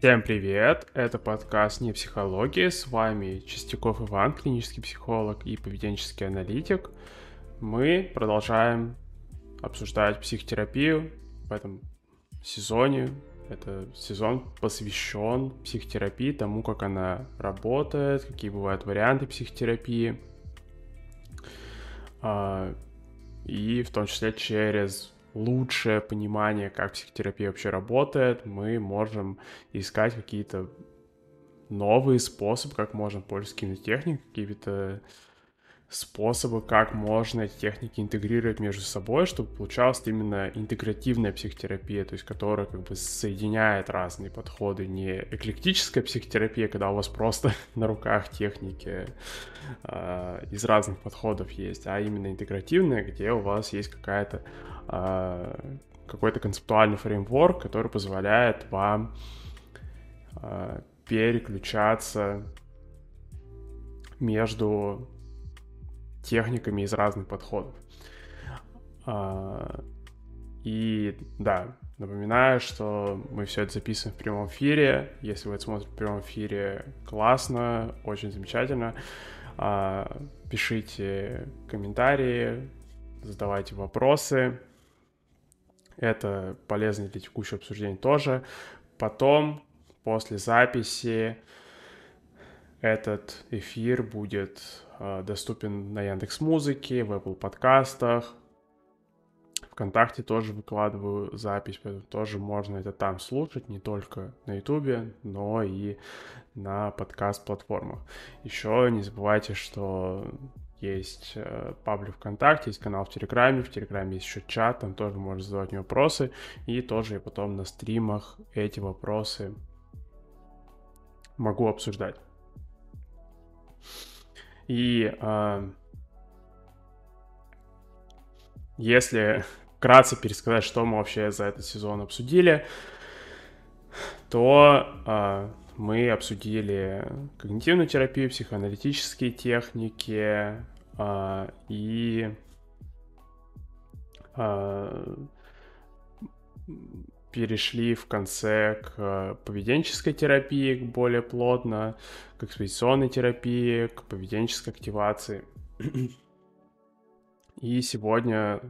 Всем привет! Это подкаст «Не психология». С вами Чистяков Иван, клинический психолог и поведенческий аналитик. Мы продолжаем обсуждать психотерапию в этом сезоне. Это сезон посвящен психотерапии, тому, как она работает, какие бывают варианты психотерапии. А, и в том числе через лучшее понимание, как психотерапия вообще работает, мы можем искать какие-то новые способы, как можно пользоваться какими-то техниками, какими-то способы, как можно эти техники интегрировать между собой, чтобы получалась именно интегративная психотерапия, то есть которая как бы соединяет разные подходы, не эклектическая психотерапия, когда у вас просто на руках техники э, из разных подходов есть, а именно интегративная, где у вас есть какая-то э, какой-то концептуальный фреймворк, который позволяет вам э, переключаться между техниками из разных подходов. А, и да, напоминаю, что мы все это записываем в прямом эфире. Если вы это смотрите в прямом эфире, классно, очень замечательно. А, пишите комментарии, задавайте вопросы. Это полезно для текущего обсуждения тоже. Потом, после записи, этот эфир будет доступен на Яндекс Музыке, в Apple подкастах. Вконтакте тоже выкладываю запись, поэтому тоже можно это там слушать, не только на Ютубе, но и на подкаст-платформах. Еще не забывайте, что есть э, паблик ВКонтакте, есть канал в Телеграме, в Телеграме есть еще чат, там тоже можно задавать мне вопросы, и тоже я потом на стримах эти вопросы могу обсуждать. И э, если вкратце пересказать, что мы вообще за этот сезон обсудили, то э, мы обсудили когнитивную терапию, психоаналитические техники э, и э, перешли в конце к поведенческой терапии к более плотно, к экспозиционной терапии, к поведенческой активации. И сегодня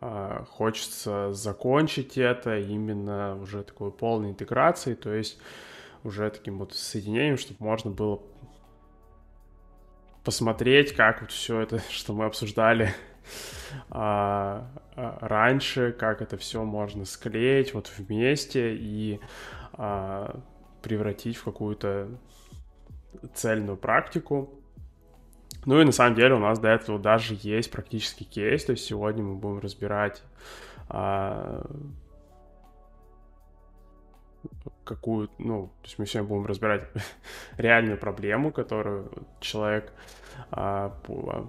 э, хочется закончить это именно уже такой полной интеграцией, то есть уже таким вот соединением, чтобы можно было посмотреть, как вот все это, что мы обсуждали, а, а, раньше, как это все можно склеить вот вместе и а, превратить в какую-то цельную практику. Ну и на самом деле у нас до этого даже есть практический кейс, то есть сегодня мы будем разбирать а, какую, ну, то есть мы сегодня будем разбирать реальную проблему, которую человек а,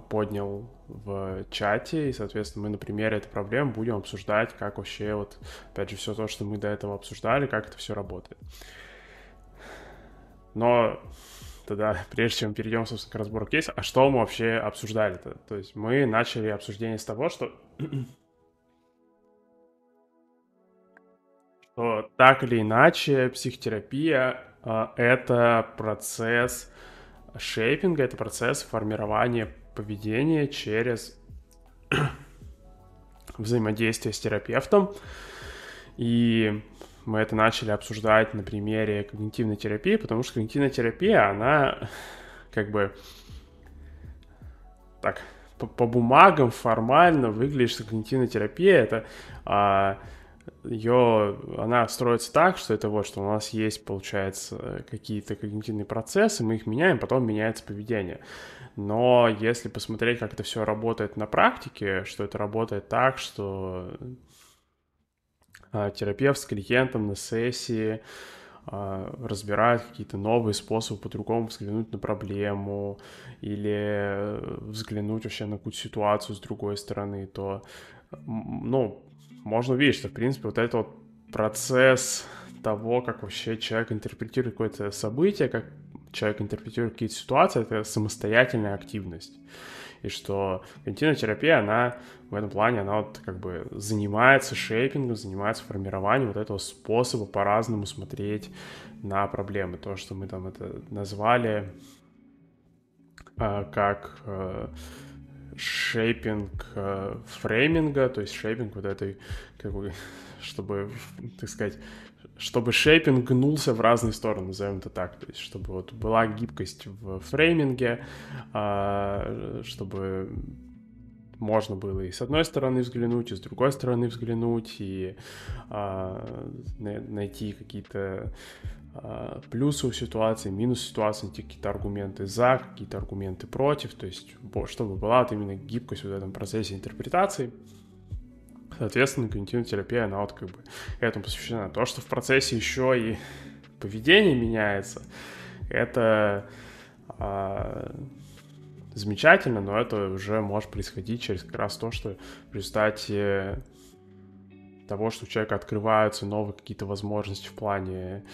поднял в чате, и, соответственно, мы на примере этой проблемы будем обсуждать, как вообще вот, опять же, все то, что мы до этого обсуждали, как это все работает. Но тогда, прежде чем перейдем, собственно, к разбору кейса, а что мы вообще обсуждали-то? То есть мы начали обсуждение с того, что что так или иначе психотерапия э, это процесс шейпинга, это процесс формирования поведения через взаимодействие с терапевтом. И мы это начали обсуждать на примере когнитивной терапии, потому что когнитивная терапия, она как бы так по, по бумагам формально выглядит, что когнитивная терапия это а, ее, она строится так, что это вот, что у нас есть, получается, какие-то когнитивные процессы, мы их меняем, потом меняется поведение. Но если посмотреть, как это все работает на практике, что это работает так, что а, терапевт с клиентом на сессии а, разбирает какие-то новые способы по-другому взглянуть на проблему или взглянуть вообще на какую-то ситуацию с другой стороны, то, ну, можно увидеть, что, в принципе, вот этот вот процесс того, как вообще человек интерпретирует какое-то событие, как человек интерпретирует какие-то ситуации, это самостоятельная активность. и что когнитивная терапия, она в этом плане, она вот как бы занимается шейпингом, занимается формированием вот этого способа по-разному смотреть на проблемы. То, что мы там это назвали э, как э, шейпинг э, фрейминга, то есть шейпинг вот этой, как бы, чтобы, так сказать, чтобы шейпинг гнулся в разные стороны, назовем это так, то есть чтобы вот была гибкость в фрейминге, э, чтобы можно было и с одной стороны взглянуть, и с другой стороны взглянуть, и э, найти какие-то э, плюсы у ситуации, минусы ситуации, найти какие-то аргументы за, какие-то аргументы против, то есть чтобы была вот именно гибкость в этом процессе интерпретации. Соответственно, когнитивная терапия, она вот как бы этому посвящена. То, что в процессе еще и поведение меняется, это э, замечательно, но это уже может происходить через как раз то, что в результате того, что у человека открываются новые какие-то возможности в плане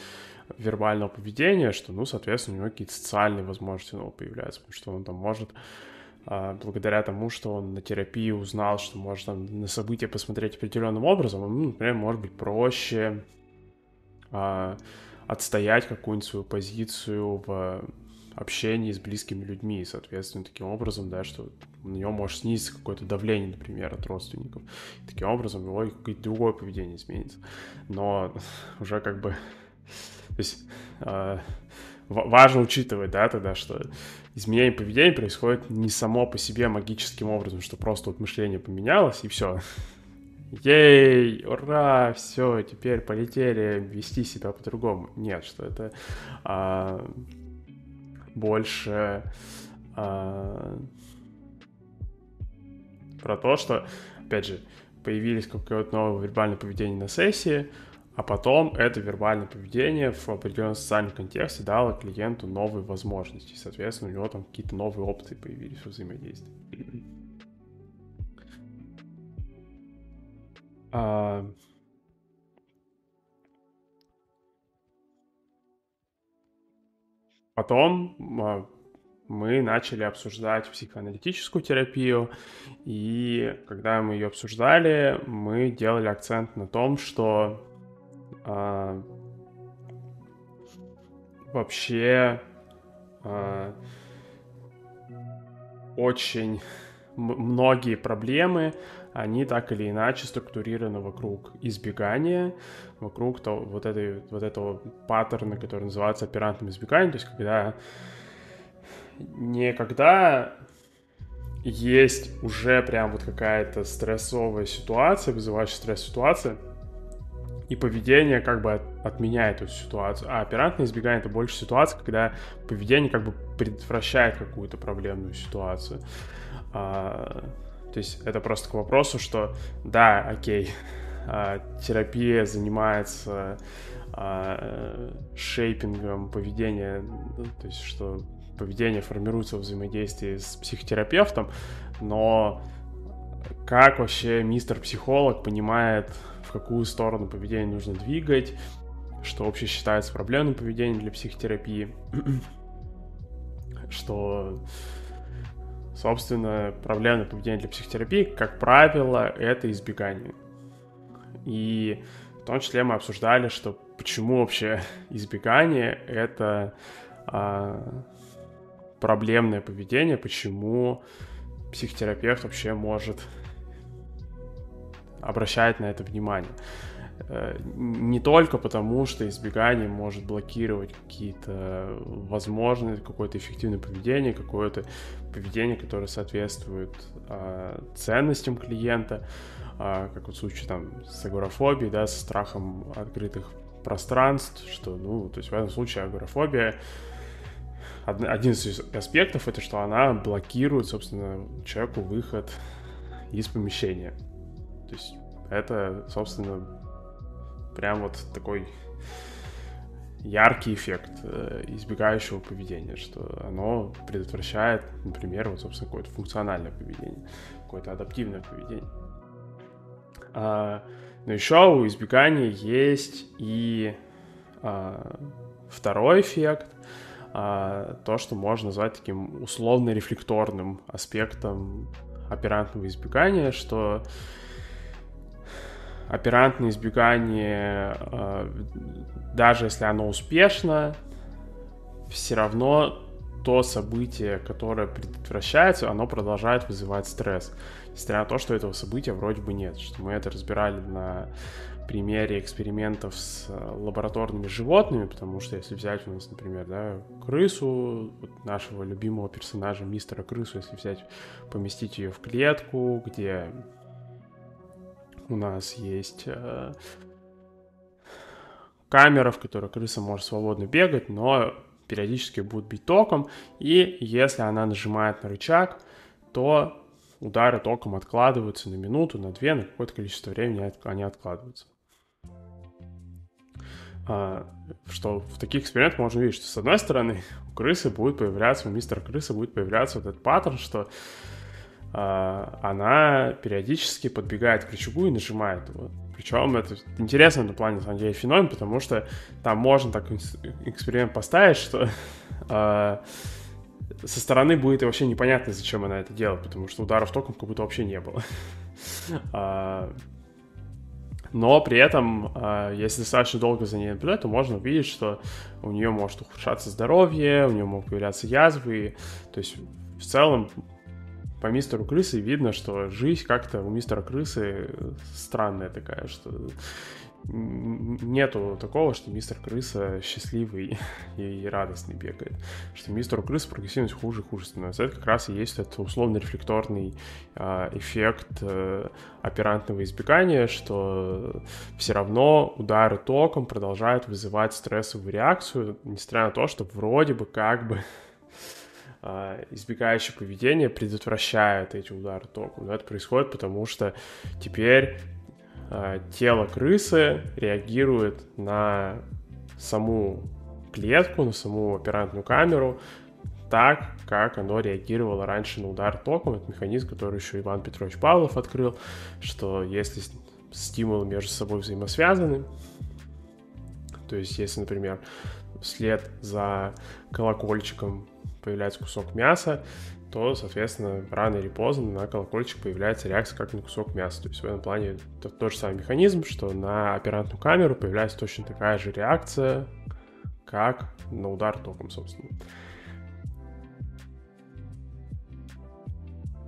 вербального поведения, что, ну, соответственно, у него какие-то социальные возможности новые появляются, потому что он там может а, благодаря тому, что он на терапии узнал, что может там, на события посмотреть определенным образом, ну, например, может быть проще а, отстоять какую-нибудь свою позицию в общении с близкими людьми, и, соответственно, таким образом, да, что на него может снизиться какое-то давление, например, от родственников. И таким образом его какое-то другое поведение изменится. Но уже как бы... То есть э, важно учитывать, да, тогда, что изменение поведения происходит не само по себе магическим образом, что просто вот мышление поменялось, и все. Ей, ура, все, теперь полетели вести себя по-другому. Нет, что это а, больше а, про то, что, опять же, появились какое-то новое вербальное поведение на сессии, а потом это вербальное поведение в определенном социальном контексте дало клиенту новые возможности. Соответственно, у него там какие-то новые опции появились в взаимодействии. А... Потом а, мы начали обсуждать психоаналитическую терапию, и когда мы ее обсуждали, мы делали акцент на том, что а, вообще а, очень многие проблемы, они так или иначе структурированы вокруг избегания, вокруг того, вот, этой, вот этого паттерна, который называется оперантным избеганием, то есть когда не когда есть уже прям вот какая-то стрессовая ситуация, вызывающая стресс-ситуация, и поведение как бы отменяет эту ситуацию. А оперантное избегание — это больше ситуация, когда поведение как бы предотвращает какую-то проблемную ситуацию. А, то есть это просто к вопросу, что да, окей, а, терапия занимается а, шейпингом поведения, ну, то есть что поведение формируется в взаимодействии с психотерапевтом, но как вообще мистер психолог понимает, в какую сторону поведение нужно двигать, что вообще считается проблемным поведением для психотерапии, что, собственно, проблемное поведение для психотерапии, как правило, это избегание. И в том числе мы обсуждали, что почему вообще избегание — это а, проблемное поведение, почему психотерапевт вообще может обращать на это внимание. Э, не только потому, что избегание может блокировать какие-то возможности, какое-то эффективное поведение, какое-то поведение, которое соответствует э, ценностям клиента, э, как вот в случае там с агорафобией, да, с страхом открытых пространств, что, ну, то есть в этом случае агорафобия один из аспектов это, что она блокирует, собственно, человеку выход из помещения. То есть это, собственно, прям вот такой яркий эффект э, избегающего поведения, что оно предотвращает, например, вот, собственно, какое-то функциональное поведение, какое-то адаптивное поведение. А, но еще у избегания есть и а, второй эффект, а, то, что можно назвать таким условно-рефлекторным аспектом оперантного избегания, что оперантное избегание, а, даже если оно успешно, все равно то событие, которое предотвращается, оно продолжает вызывать стресс. Несмотря на то, что этого события вроде бы нет. Что мы это разбирали на примере экспериментов с э, лабораторными животными, потому что если взять у нас, например, да, крысу, вот нашего любимого персонажа, мистера крысу, если взять, поместить ее в клетку, где у нас есть э, камера, в которой крыса может свободно бегать, но периодически будет бить током, и если она нажимает на рычаг, то удары током откладываются на минуту, на две, на какое-то количество времени они откладываются. А, что в таких экспериментах можно увидеть, что с одной стороны у крысы будет появляться, у мистера крысы будет появляться вот этот паттерн, что она периодически подбегает к рычагу и нажимает его. Причем это интересно на плане, на самом деле, феномен, потому что там можно так эксперимент поставить, что э, со стороны будет вообще непонятно, зачем она это делает, потому что ударов током как будто вообще не было. А, но при этом, если достаточно долго за ней наблюдать, то можно увидеть, что у нее может ухудшаться здоровье, у нее могут появляться язвы. То есть в целом по мистеру крысы видно, что жизнь как-то у мистера крысы странная такая, что нету такого, что мистер крыса счастливый и радостный бегает. Что мистеру крысы прогрессивность хуже и хуже становится. Это как раз и есть этот условно-рефлекторный э, эффект э, оперантного избегания, что все равно удары током продолжают вызывать стрессовую реакцию, несмотря на то, что вроде бы как бы а, избегающее поведение предотвращает эти удары током. Но это происходит потому, что теперь а, тело крысы реагирует на саму клетку, на саму оперантную камеру так, как оно реагировало раньше на удар током. Это механизм, который еще Иван Петрович Павлов открыл, что если стимулы между собой взаимосвязаны, то есть если, например, вслед за колокольчиком появляется кусок мяса, то, соответственно, рано или поздно на колокольчик появляется реакция как на кусок мяса. То есть в этом плане это тот же самый механизм, что на оперантную камеру появляется точно такая же реакция, как на удар током, собственно.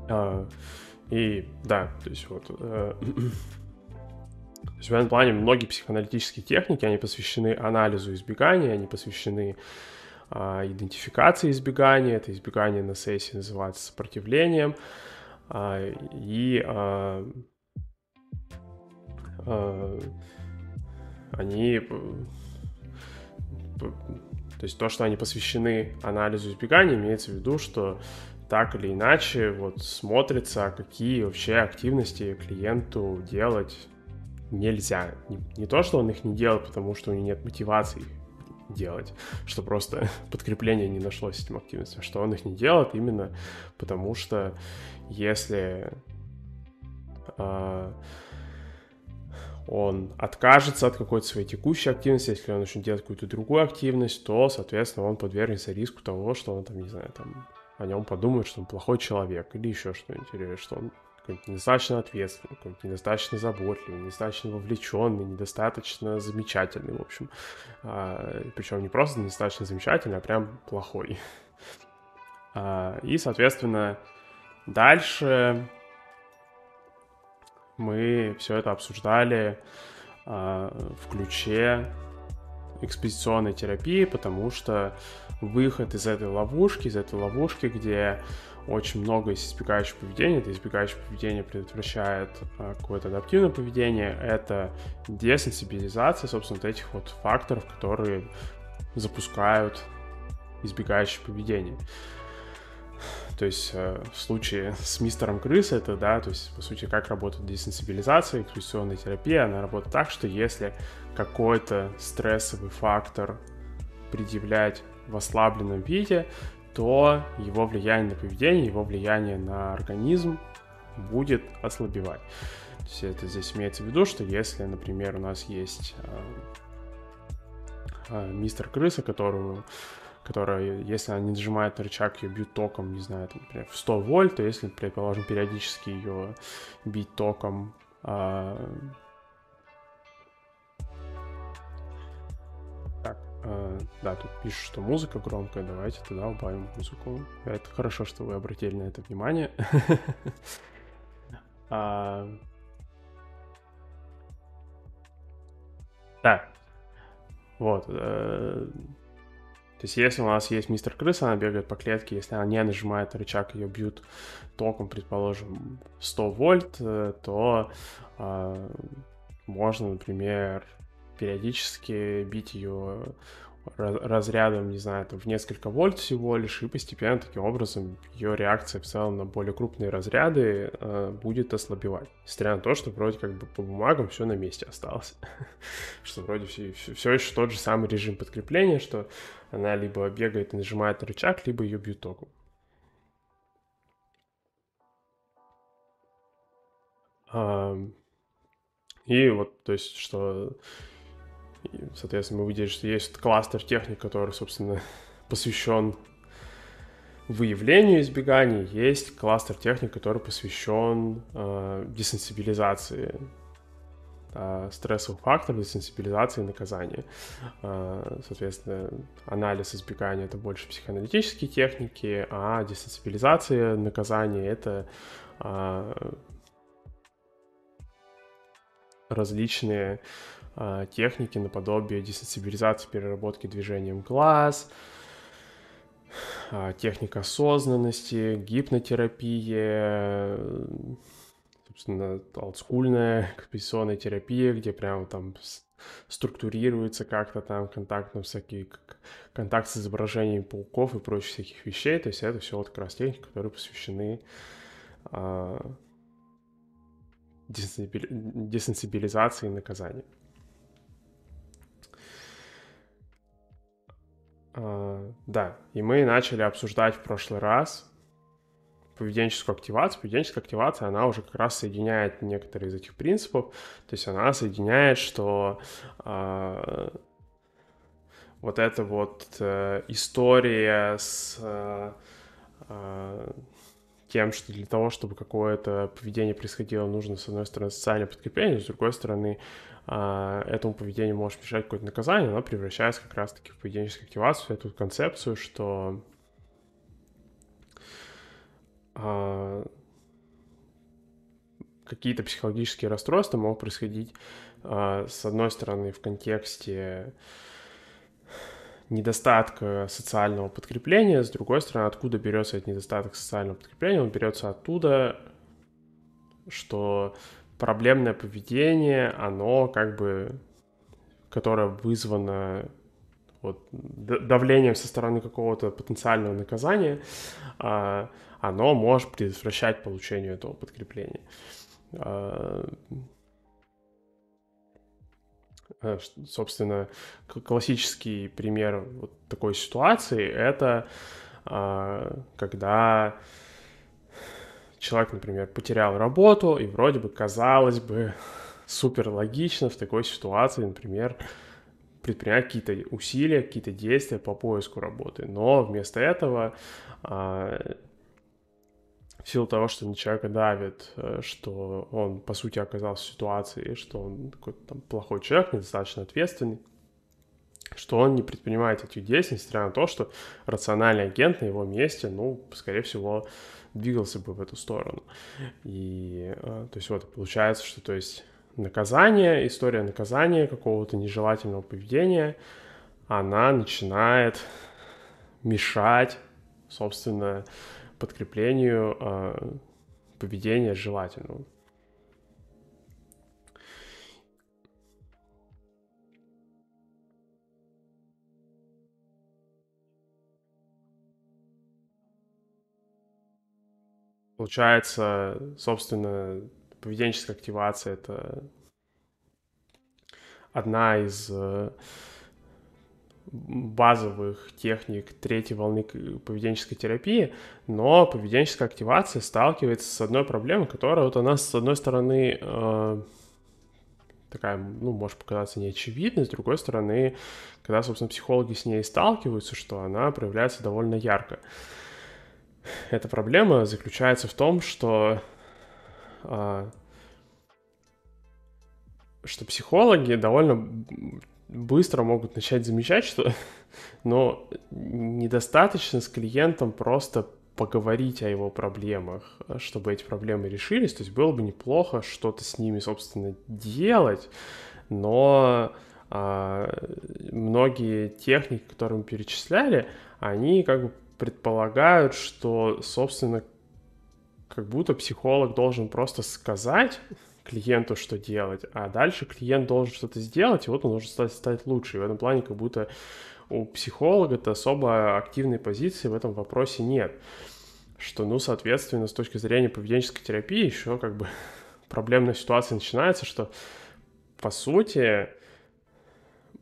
А, и да, то есть вот... Э, то есть в этом плане многие психоаналитические техники, они посвящены анализу избегания, они посвящены идентификации избегания, это избегание на сессии называется сопротивлением, а, и а, они, то есть то, что они посвящены анализу избегания, имеется в виду, что так или иначе вот смотрится, какие вообще активности клиенту делать нельзя. Не, не то, что он их не делает, потому что у него нет мотивации делать, что просто подкрепление не нашлось этим активностям, что он их не делает именно потому, что если э, он откажется от какой-то своей текущей активности, если он начнет делать какую-то другую активность, то, соответственно, он подвергнется риску того, что он там, не знаю, там о нем подумают, что он плохой человек или еще что-нибудь, или что он какой-нибудь недостаточно ответственный, какой-нибудь недостаточно заботливый, недостаточно вовлеченный, недостаточно замечательный, в общем. А, причем не просто недостаточно замечательный, а прям плохой. А, и, соответственно, дальше мы все это обсуждали а, в ключе экспозиционной терапии, потому что выход из этой ловушки, из этой ловушки, где очень много есть избегающего поведения. Это избегающее поведение предотвращает а, какое-то адаптивное поведение. Это десенсибилизация, собственно, вот этих вот факторов, которые запускают избегающее поведение. То есть э, в случае с мистером крысы это, да, то есть, по сути, как работает десенсибилизация, экспрессионная терапия, она работает так, что если какой-то стрессовый фактор предъявлять в ослабленном виде, то его влияние на поведение, его влияние на организм будет ослабевать. То есть это здесь имеется в виду, что если, например, у нас есть э, э, мистер крыса, которую, которая, если она не нажимает на рычаг, ее бьют током, не знаю, там, например, в 100 вольт, то если, предположим, периодически ее бить током а... да, тут пишут, что музыка громкая, давайте тогда убавим музыку. Это хорошо, что вы обратили на это внимание. а... Да, вот. Э, то есть, если у нас есть мистер крыса, она бегает по клетке, если она не нажимает на рычаг, ее бьют током, предположим, 100 вольт, э, то э, можно, например, периодически бить ее разрядом, не знаю, там, в несколько вольт всего лишь, и постепенно таким образом ее реакция в целом на более крупные разряды э, будет ослабевать. Несмотря на то, что вроде как бы по бумагам все на месте осталось. что вроде все, все, еще тот же самый режим подкрепления, что она либо бегает и нажимает на рычаг, либо ее бьют током. И вот, то есть, что и, соответственно, мы увидели, что есть кластер техник, который, собственно, посвящен выявлению избеганий, есть кластер техник, который посвящен э, десенсибилизации э, стрессовых факторов, десенсибилизации наказания. Э, соответственно, анализ избегания — это больше психоаналитические техники, а десенсибилизация, наказания — это э, различные а, техники наподобие десенсибилизации переработки движением глаз, а, техника осознанности, гипнотерапия, собственно, олдскульная экспозиционная терапия, где прям там структурируется как-то там контакт, ну, всякие контакт с изображением пауков и прочих всяких вещей. То есть это все вот как раз техники, которые посвящены а, десенсибилизации и наказанию. Да, и мы начали обсуждать в прошлый раз поведенческую активацию. Поведенческая активация, она уже как раз соединяет некоторые из этих принципов. То есть она соединяет, что э, вот эта вот э, история с э, тем, что для того, чтобы какое-то поведение происходило, нужно, с одной стороны, социальное подкрепление, с другой стороны, а, этому поведению может мешать какое-то наказание, оно превращается как раз-таки в поведенческую активацию, эту концепцию, что а, какие-то психологические расстройства могут происходить, а, с одной стороны, в контексте недостатка социального подкрепления, с другой стороны, откуда берется этот недостаток социального подкрепления? Он берется оттуда, что проблемное поведение, оно как бы, которое вызвано вот, давлением со стороны какого-то потенциального наказания, а, оно может предотвращать получение этого подкрепления. А, э, собственно, классический пример вот такой ситуации — это а, когда человек, например, потерял работу, и вроде бы, казалось бы, супер логично в такой ситуации, например, предпринять какие-то усилия, какие-то действия по поиску работы. Но вместо этого а, в силу того, что на человека давит, э, что он, по сути, оказался в ситуации, что он какой-то там плохой человек, недостаточно ответственный, что он не предпринимает этих действий, несмотря на то, что рациональный агент на его месте, ну, скорее всего, двигался бы в эту сторону. И, э, то есть, вот, получается, что, то есть, наказание, история наказания какого-то нежелательного поведения, она начинает мешать, собственно, подкреплению э, поведения желательного. Получается, собственно, поведенческая активация — это одна из э, базовых техник третьей волны поведенческой терапии, но поведенческая активация сталкивается с одной проблемой, которая вот она, с одной стороны, э, такая, ну, может показаться неочевидной, с другой стороны, когда, собственно, психологи с ней сталкиваются, что она проявляется довольно ярко. Эта проблема заключается в том, что а, что психологи довольно быстро могут начать замечать, что но недостаточно с клиентом просто поговорить о его проблемах, чтобы эти проблемы решились. То есть было бы неплохо что-то с ними, собственно, делать, но а, многие техники, которые мы перечисляли, они как бы предполагают, что, собственно, как будто психолог должен просто сказать клиенту, что делать, а дальше клиент должен что-то сделать, и вот он должен стать, стать лучше. И в этом плане как будто у психолога-то особо активной позиции в этом вопросе нет. Что, ну, соответственно, с точки зрения поведенческой терапии еще как бы проблемная ситуация начинается, что, по сути,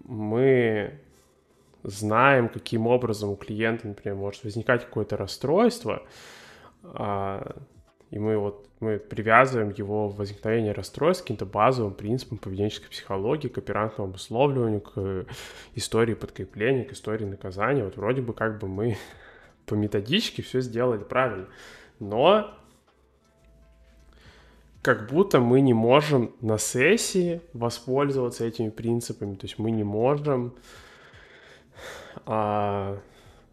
мы знаем, каким образом у клиента, например, может возникать какое-то расстройство, а, и мы вот мы привязываем его возникновение расстройств к каким-то базовым принципам поведенческой психологии, к оперантному обусловливанию, к истории подкрепления, к истории наказания. Вот вроде бы как бы мы по методичке все сделали правильно. Но как будто мы не можем на сессии воспользоваться этими принципами. То есть мы не можем, а,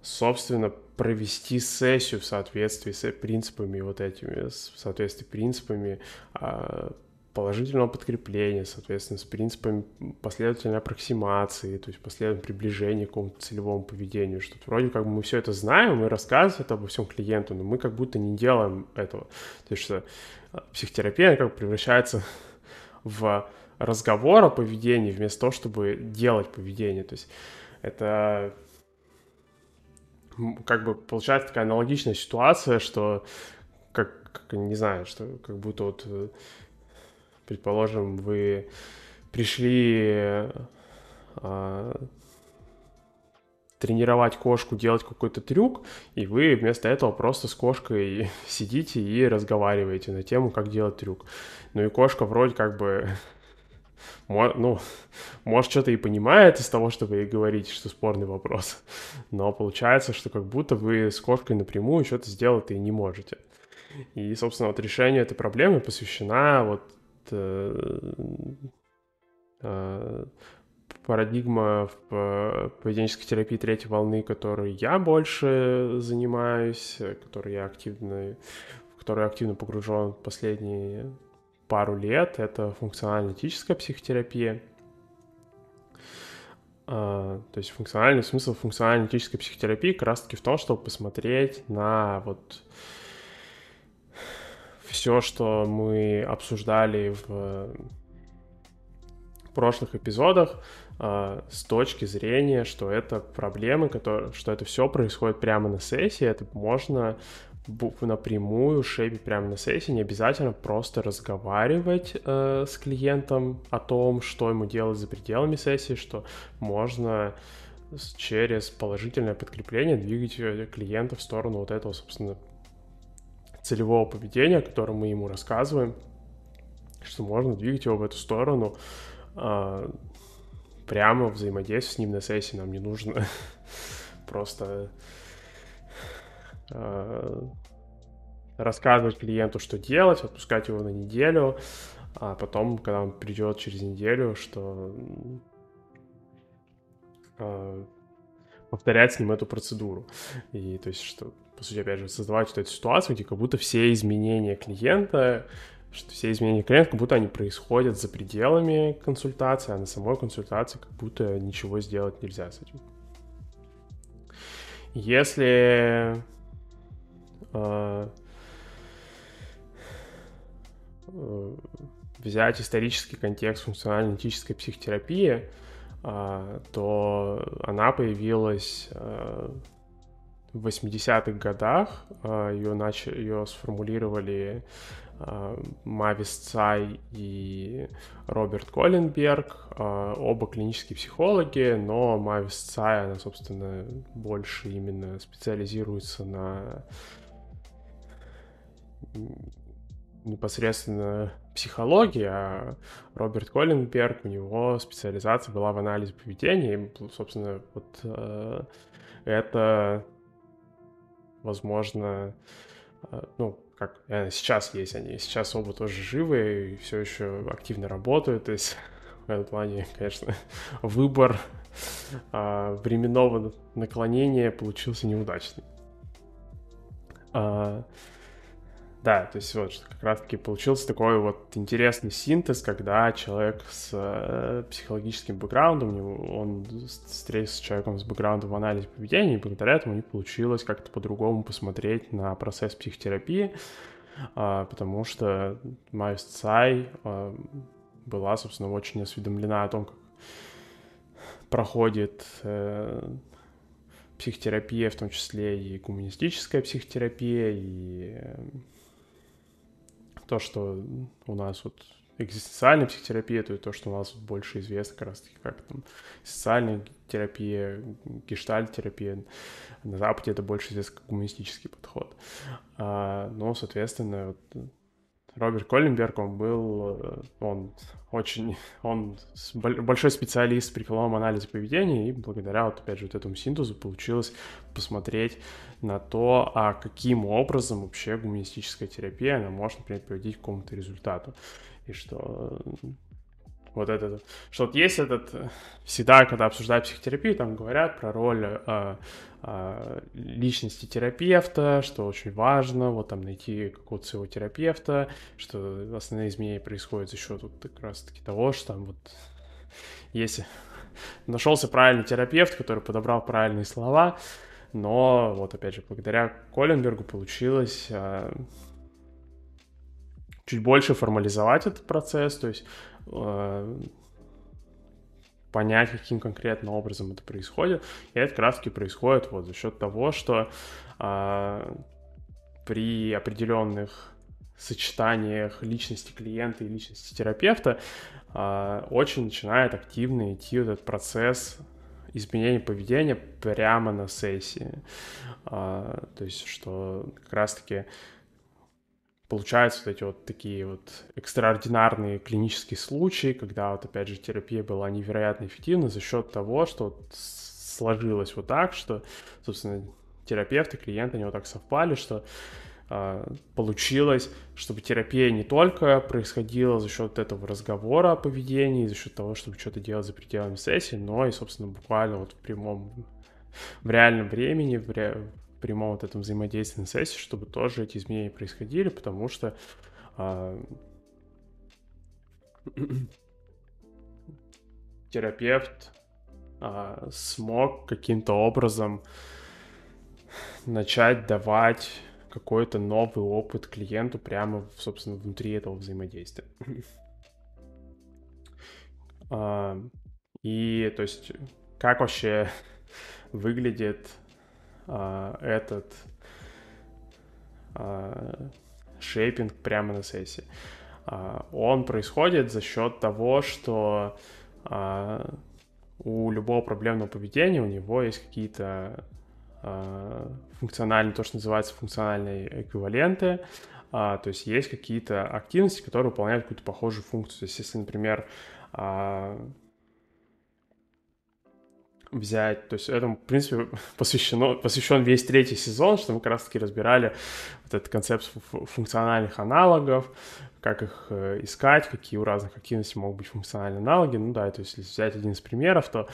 собственно, провести сессию в соответствии с принципами вот этими, в соответствии с принципами а, положительного подкрепления, соответственно, с принципами последовательной аппроксимации, то есть последовательного приближения к какому-то целевому поведению, что вроде как бы мы все это знаем, мы рассказываем это обо всем клиенту, но мы как будто не делаем этого. То есть что а, психотерапия как бы превращается в разговор о поведении вместо того, чтобы делать поведение. То есть это как бы получается такая аналогичная ситуация, что как, как не знаю, что как будто вот, э, предположим, вы пришли а, тренировать кошку, делать какой-то трюк, и вы вместо этого просто с кошкой сидите и разговариваете на тему, как делать трюк. Ну и кошка вроде как бы ну, может, что-то и понимает из того, что вы говорите, что спорный вопрос, но получается, что как будто вы с кошкой напрямую что-то сделать и не можете. И, собственно, вот решению этой проблемы посвящена вот э, э, парадигма в поведенческой терапии третьей волны, которой я больше занимаюсь, которой я активно, в которой я активно погружен последние пару лет, это функционально-этическая психотерапия. А, то есть функциональный смысл функционально-этической психотерапии как раз-таки в том, чтобы посмотреть на вот все, что мы обсуждали в прошлых эпизодах, э, с точки зрения, что это проблемы, которые, что это все происходит прямо на сессии, это можно напрямую шейпить прямо на сессии, не обязательно просто разговаривать э, с клиентом о том, что ему делать за пределами сессии, что можно через положительное подкрепление двигать э, клиента в сторону вот этого, собственно, целевого поведения, о котором мы ему рассказываем, что можно двигать его в эту сторону, э, прямо взаимодействовать с ним на сессии, нам не нужно просто рассказывать клиенту, что делать, отпускать его на неделю, а потом, когда он придет через неделю, что э, повторять с ним эту процедуру. И то есть, что, по сути, опять же, создавать вот эту ситуацию, где как будто все изменения клиента, что все изменения клиента, как будто они происходят за пределами консультации, а на самой консультации как будто ничего сделать нельзя с этим. Если Э, э, взять исторический контекст функционально-этической психотерапии, э, то она появилась в 80-х годах. Ее, начали, ее сформулировали Мавис Цай и Роберт Колленберг, оба клинические психологи, но Мавис Цай, она, собственно, больше именно специализируется на непосредственно психологии, а Роберт Коллинберг, у него специализация была в анализе поведения, и, собственно, вот э, это, возможно, э, ну, как э, сейчас есть они, сейчас оба тоже живы и все еще активно работают, то есть в этом плане, конечно, выбор э, временного наклонения получился неудачный. А, да, то есть вот как раз-таки получился такой вот интересный синтез, когда человек с э, психологическим бэкграундом, он встретился с человеком с бэкграундом в анализе поведения, и благодаря этому не получилось как-то по-другому посмотреть на процесс психотерапии, э, потому что Майс Цай э, была, собственно, очень осведомлена о том, как проходит э, психотерапия, в том числе и гуманистическая психотерапия, и э, то, что у нас вот экзистенциальная психотерапия, то есть то, что у нас больше известно как раз-таки как там социальная терапия, гештальт-терапия. На Западе это больше известно как гуманистический подход. А, но, соответственно, вот Роберт Колленберг, он был, э, он очень, он большой специалист при половом анализе поведения, и благодаря, вот, опять же, вот этому синтезу получилось посмотреть на то, а каким образом вообще гуманистическая терапия, она может, например, приводить к какому-то результату. И что вот этот, что вот есть этот, всегда, когда обсуждают психотерапию, там говорят про роль э, э, личности терапевта, что очень важно, вот там найти какого-то своего терапевта, что основные изменения происходят за счет вот как раз-таки того, что там вот если нашелся правильный терапевт, который подобрал правильные слова, но вот опять же, благодаря Коленбергу получилось э, чуть больше формализовать этот процесс, то есть Э, понять, каким конкретно образом это происходит. И это как раз-таки происходит вот за счет того, что э, при определенных сочетаниях личности клиента и личности терапевта э, очень начинает активно идти вот этот процесс изменения поведения прямо на сессии. Э, то есть, что как раз-таки получаются вот эти вот такие вот экстраординарные клинические случаи, когда вот опять же терапия была невероятно эффективна за счет того, что вот сложилось вот так, что, собственно, терапевт и клиент, они вот так совпали, что э, получилось, чтобы терапия не только происходила за счет этого разговора о поведении, за счет того, чтобы что-то делать за пределами сессии, но и, собственно, буквально вот в прямом, в реальном времени, в, ре, прямом вот этом взаимодействии на сессии, чтобы тоже эти изменения происходили, потому что а, терапевт а, смог каким-то образом начать давать какой-то новый опыт клиенту прямо, собственно, внутри этого взаимодействия. А, и, то есть, как вообще выглядит а, этот а, шейпинг прямо на сессии. А, он происходит за счет того, что у любого проблемного поведения у него есть какие-то функциональные, то, что называется функциональные эквиваленты, то есть есть какие-то активности, которые выполняют какую-то похожую функцию. То есть если, например, взять. То есть этому, в принципе, посвящено, посвящен весь третий сезон, что мы как раз-таки разбирали вот этот концепт функциональных аналогов, как их э, искать, какие у разных активностей могут быть функциональные аналоги. Ну да, то есть если взять один из примеров, то,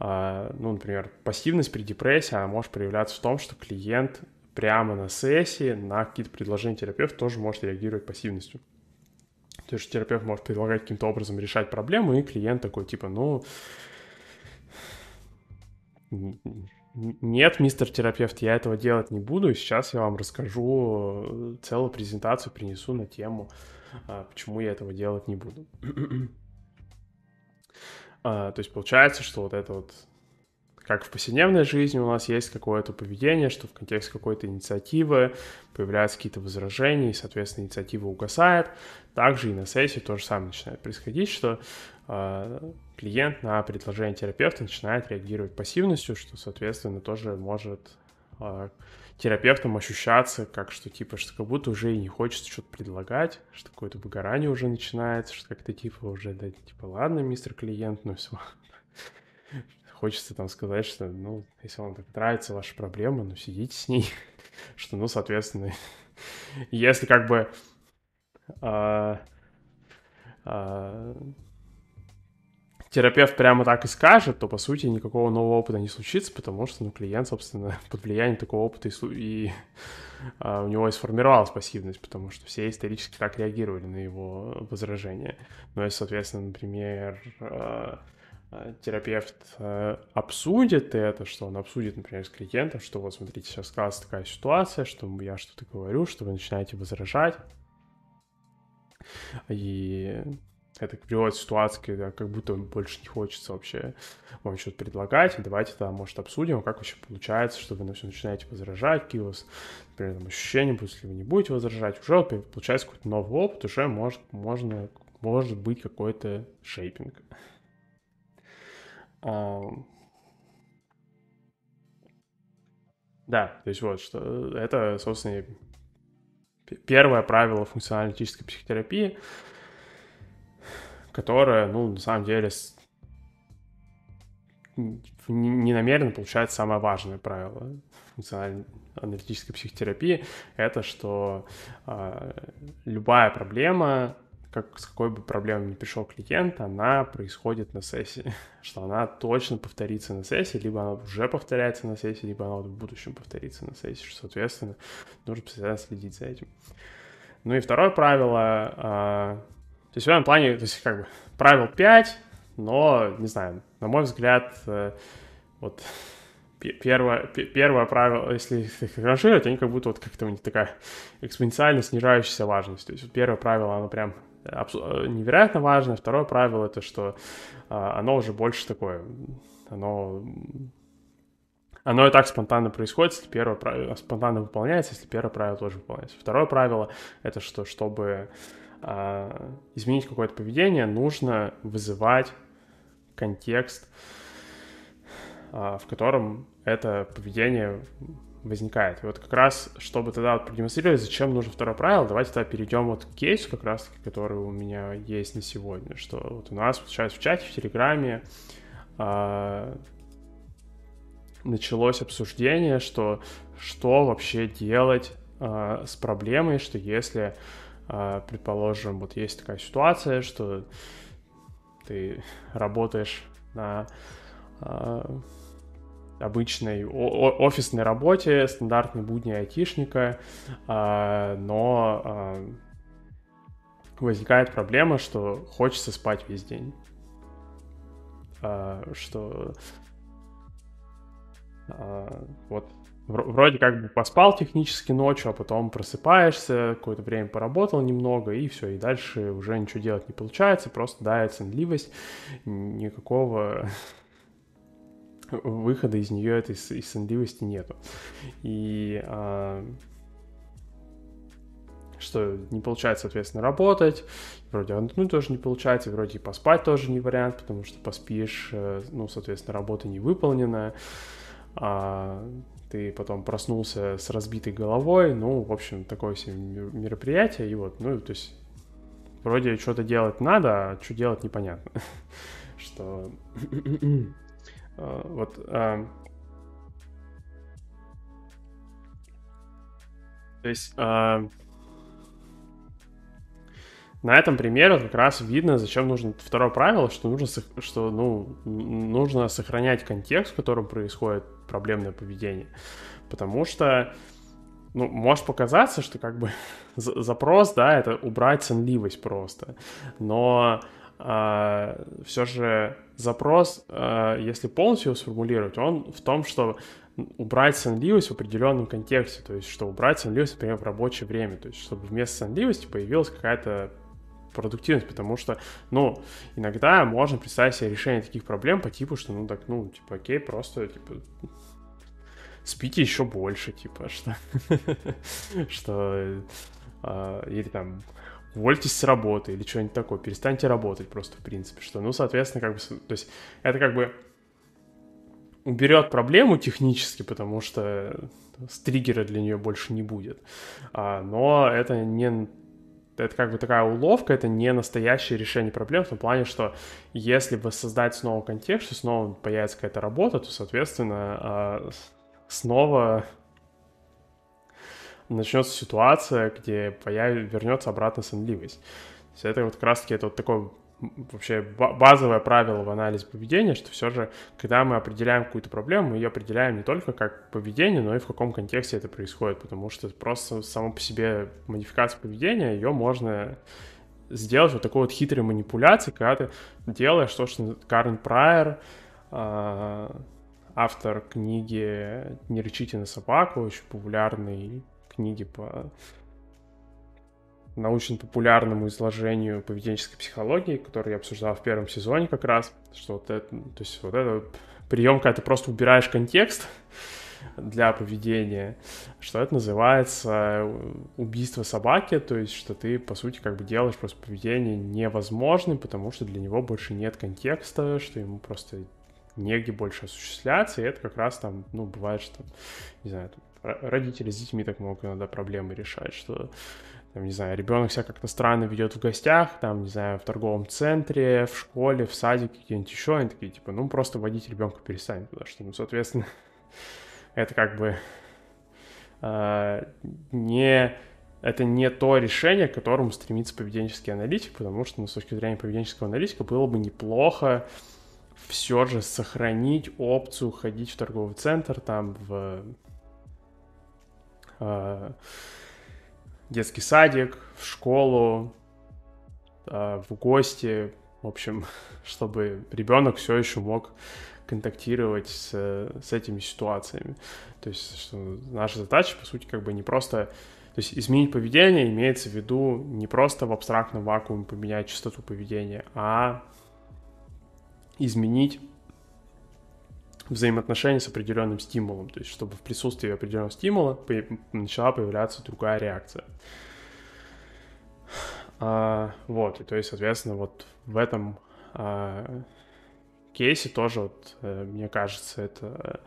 э, ну, например, пассивность при депрессии, она может проявляться в том, что клиент прямо на сессии на какие-то предложения терапевта тоже может реагировать пассивностью. То есть терапевт может предлагать каким-то образом решать проблему, и клиент такой, типа, ну, нет, мистер терапевт, я этого делать не буду. Сейчас я вам расскажу э, целую презентацию, принесу на тему, а, почему я этого делать не буду. А, то есть получается, что вот это вот как в повседневной жизни у нас есть какое-то поведение, что в контексте какой-то инициативы появляются какие-то возражения, и, соответственно, инициатива угасает. Также и на сессии то же самое начинает происходить, что клиент на предложение терапевта начинает реагировать пассивностью, что, соответственно, тоже может э, терапевтом ощущаться, как что типа, что как будто уже и не хочется что-то предлагать, что какое-то выгорание уже начинается, что как-то типа уже, да, типа, ладно, мистер клиент, ну все. Хочется там сказать, что, ну, если вам так нравится ваша проблема, ну, сидите с ней, что, ну, соответственно, если как бы а, а, терапевт прямо так и скажет, то, по сути, никакого нового опыта не случится, потому что, ну, клиент, собственно, под влиянием такого опыта и, и а, у него и сформировалась пассивность, потому что все исторически так реагировали на его возражения. Ну, и, соответственно, например, а, терапевт а, обсудит это, что он обсудит, например, с клиентом, что вот, смотрите, сейчас сказалась такая ситуация, что я что-то говорю, что вы начинаете возражать, и это приводит к ситуации, когда как будто больше не хочется вообще вам что-то предлагать. Давайте тогда, может, обсудим, как вообще получается, что вы начинаете возражать, какие у вас, например, там, ощущения, если вы не будете возражать. Уже получается какой-то новый опыт, уже может, можно, может быть какой-то шейпинг. Да, то есть вот, что это, собственно, первое правило функционалистической психотерапии, которое, ну, на самом деле, не намеренно получается самое важное правило функциональной аналитической психотерапии, это что э, любая проблема как, с какой бы проблемой ни пришел клиент, она происходит на сессии, что она точно повторится на сессии, либо она уже повторяется на сессии, либо она в будущем повторится на сессии, что, соответственно, нужно постоянно следить за этим. Ну и второе правило, а, то есть в этом плане, то есть как бы правил 5, но, не знаю, на мой взгляд, э, вот первое, первое правило, если их ранжировать, они как будто вот как-то у них такая экспоненциально снижающаяся важность. То есть первое правило, оно прям Э, невероятно важное. Второе правило это что а, оно уже больше такое, оно оно и так спонтанно происходит, если первое правило спонтанно выполняется, если первое правило тоже выполняется. Второе правило это что, чтобы изменить какое-то поведение, нужно вызывать контекст, а, в котором это поведение возникает. И вот как раз, чтобы тогда вот продемонстрировать, зачем нужно второе правило, давайте тогда перейдем вот к кейсу, как раз который у меня есть на сегодня, что вот у нас сейчас в чате, в Телеграме а, началось обсуждение, что что вообще делать а, с проблемой, что если, а, предположим, вот есть такая ситуация, что ты работаешь на а, обычной офисной работе, стандартной будни айтишника, а, но а, возникает проблема, что хочется спать весь день. А, что вот вроде как бы поспал технически ночью, а потом просыпаешься, какое-то время поработал немного, и все, и дальше уже ничего делать не получается, просто дает сонливость, никакого выхода из нее, этой из сонливости нету. И а, что не получается, соответственно, работать, вроде отдохнуть тоже не получается, вроде и поспать тоже не вариант, потому что поспишь, э, ну, соответственно, работа не выполнена, а ты потом проснулся с разбитой головой, ну, в общем, такое себе мероприятие, и вот, ну, то есть вроде что-то делать надо, а что делать непонятно. Что а, вот а, то есть а, на этом примере как раз видно, зачем нужно второе правило, что нужно, что, ну, нужно сохранять контекст, в котором происходит проблемное поведение. Потому что, ну, может показаться, что как бы запрос, да, это убрать сонливость просто. Но а, все же запрос, а, если полностью его сформулировать, он в том, что убрать сонливость в определенном контексте, то есть что убрать сонливость, например, в рабочее время, то есть чтобы вместо сонливости появилась какая-то продуктивность, потому что, ну, иногда можно представить себе решение таких проблем по типу, что, ну, так, ну, типа, окей, просто, типа, спите еще больше, типа, что, что, а, или там, увольтесь с работы или что-нибудь такое, перестаньте работать просто, в принципе, что, ну, соответственно, как бы, то есть это как бы уберет проблему технически, потому что триггера для нее больше не будет. А, но это не это как бы такая уловка, это не настоящее решение проблем в том плане, что если воссоздать снова контекст, и снова появится какая-то работа, то, соответственно, а, снова начнется ситуация, где появ... вернется обратно сонливость. То есть это вот как раз-таки это вот такой вообще базовое правило в анализе поведения, что все же, когда мы определяем какую-то проблему, мы ее определяем не только как поведение, но и в каком контексте это происходит, потому что просто само по себе модификация поведения, ее можно сделать вот такой вот хитрой манипуляцией, когда ты делаешь то, что Карн Прайер, а, автор книги «Не рычите на собаку», очень популярной книги по научно-популярному изложению поведенческой психологии, который я обсуждал в первом сезоне как раз, что вот это, то есть вот это прием, когда ты просто убираешь контекст для поведения, что это называется убийство собаки, то есть что ты, по сути, как бы делаешь просто поведение невозможным, потому что для него больше нет контекста, что ему просто негде больше осуществляться, и это как раз там, ну, бывает, что, не знаю, родители с детьми так могут иногда проблемы решать, что там, не знаю, ребенок себя как-то странно ведет в гостях, там, не знаю, в торговом центре, в школе, в садике, где-нибудь еще, они такие, типа, ну, просто водить ребенка перестань, потому что, ну, соответственно, это как бы э, не это не то решение, к которому стремится поведенческий аналитик, потому что, ну, с точки зрения поведенческого аналитика, было бы неплохо все же сохранить опцию ходить в торговый центр, там, в э, детский садик, в школу, э, в гости, в общем, чтобы ребенок все еще мог контактировать с, с этими ситуациями. То есть, что наша задача, по сути, как бы не просто... То есть изменить поведение имеется в виду не просто в абстрактном вакууме поменять частоту поведения, а изменить взаимоотношения с определенным стимулом, то есть чтобы в присутствии определенного стимула начала появляться другая реакция. А, вот, и то есть, соответственно, вот в этом а, кейсе тоже, вот, э, мне кажется, это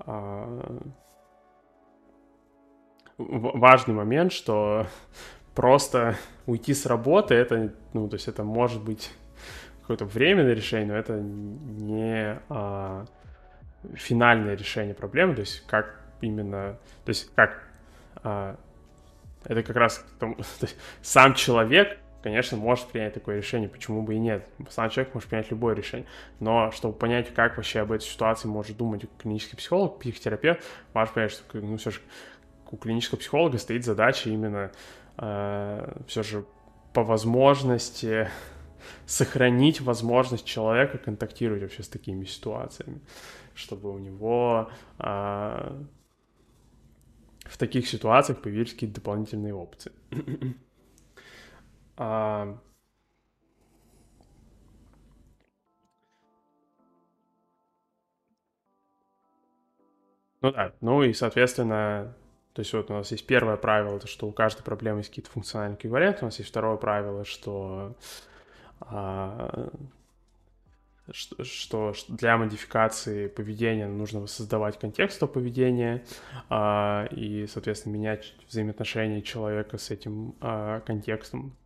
а, важный момент, что просто уйти с работы, это, ну, то есть это может быть какое-то временное решение, но это не а, финальное решение проблемы, то есть как именно, то есть как а, это как раз там, сам человек, конечно, может принять такое решение, почему бы и нет. Сам человек может принять любое решение, но чтобы понять, как вообще об этой ситуации может думать клинический психолог, психотерапевт, важно понять, что ну, все же у клинического психолога стоит задача именно э, все же по возможности сохранить возможность человека контактировать вообще с такими ситуациями чтобы у него а, в таких ситуациях появились какие-то дополнительные опции. а, Ну да, ну и, соответственно, то есть вот у нас есть первое правило, это что у каждой проблемы есть какие-то функциональные эквиваленты, у нас есть второе правило, что что, для модификации поведения нужно создавать контекст поведения а, и, соответственно, менять взаимоотношения человека с этим а, контекстом.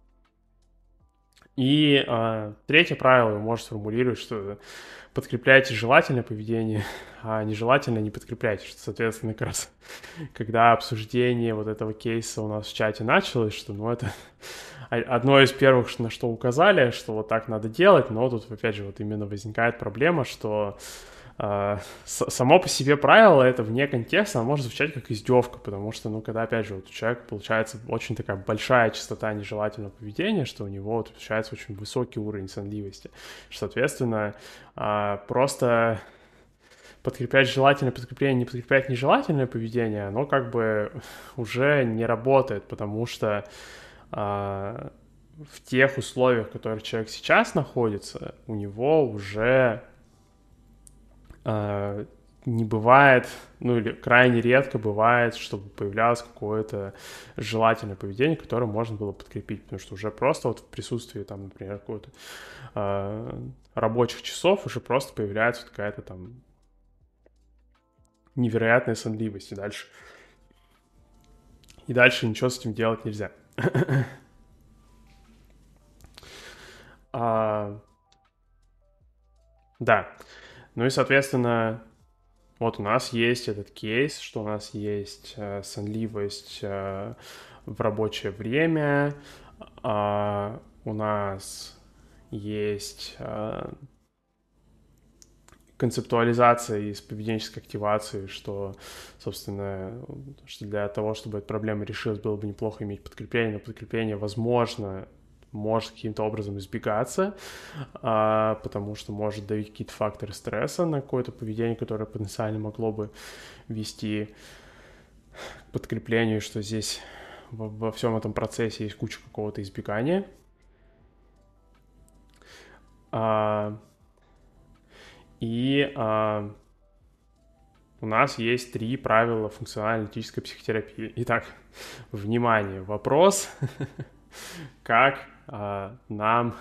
И а, третье правило вы можете сформулировать, что подкрепляйте желательное поведение, а нежелательное не подкрепляйте. Что, соответственно, как раз когда обсуждение вот этого кейса у нас в чате началось, что ну это одно из первых, на что указали, что вот так надо делать, но тут, опять же, вот именно возникает проблема, что э, само по себе правило это вне контекста, оно может звучать как издевка, потому что, ну, когда, опять же, вот у человека получается очень такая большая частота нежелательного поведения, что у него вот, получается очень высокий уровень сонливости, что, соответственно, э, просто подкреплять желательное подкрепление, не подкреплять нежелательное поведение, оно как бы уже не работает, потому что а, в тех условиях, в которых человек сейчас находится, у него уже а, не бывает, ну или крайне редко бывает, чтобы появлялось какое-то желательное поведение, которое можно было подкрепить, потому что уже просто вот в присутствии там, например, какого-то э, рабочих часов уже просто появляется какая-то там невероятная сонливость. И дальше и дальше ничего с этим делать нельзя. а, да. Ну и, соответственно, вот у нас есть этот кейс, что у нас есть э, сонливость э, в рабочее время, э, у нас есть э, концептуализация из поведенческой активации, что, собственно, что для того, чтобы эта проблема решилась, было бы неплохо иметь подкрепление, но подкрепление, возможно, может каким-то образом избегаться, а, потому что может давить какие-то факторы стресса на какое-то поведение, которое потенциально могло бы вести к подкреплению, что здесь во, во всем этом процессе есть куча какого-то избегания. А, и а, у нас есть три правила функционально-аналитической психотерапии. Итак, внимание, вопрос, как а, нам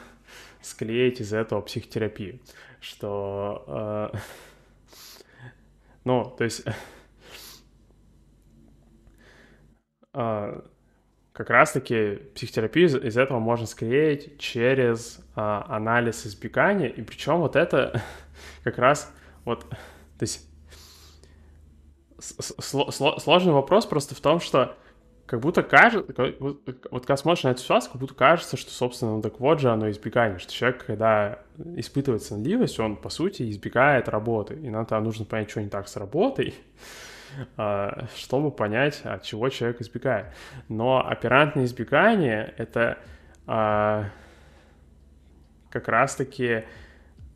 склеить из этого психотерапию, что, а, ну, то есть, а, как раз-таки психотерапию из, из этого можно склеить через а, анализ избегания, и причем вот это как раз вот, то есть сложный вопрос просто в том, что как будто кажется, вот, вот когда смотришь на эту ситуацию, как будто кажется, что, собственно, ну так вот же оно избегание, что человек, когда испытывает сонливость, он, по сути, избегает работы, и нам тогда нужно понять, что не так с работой, а, чтобы понять, от чего человек избегает. Но оперантное избегание — это а, как раз-таки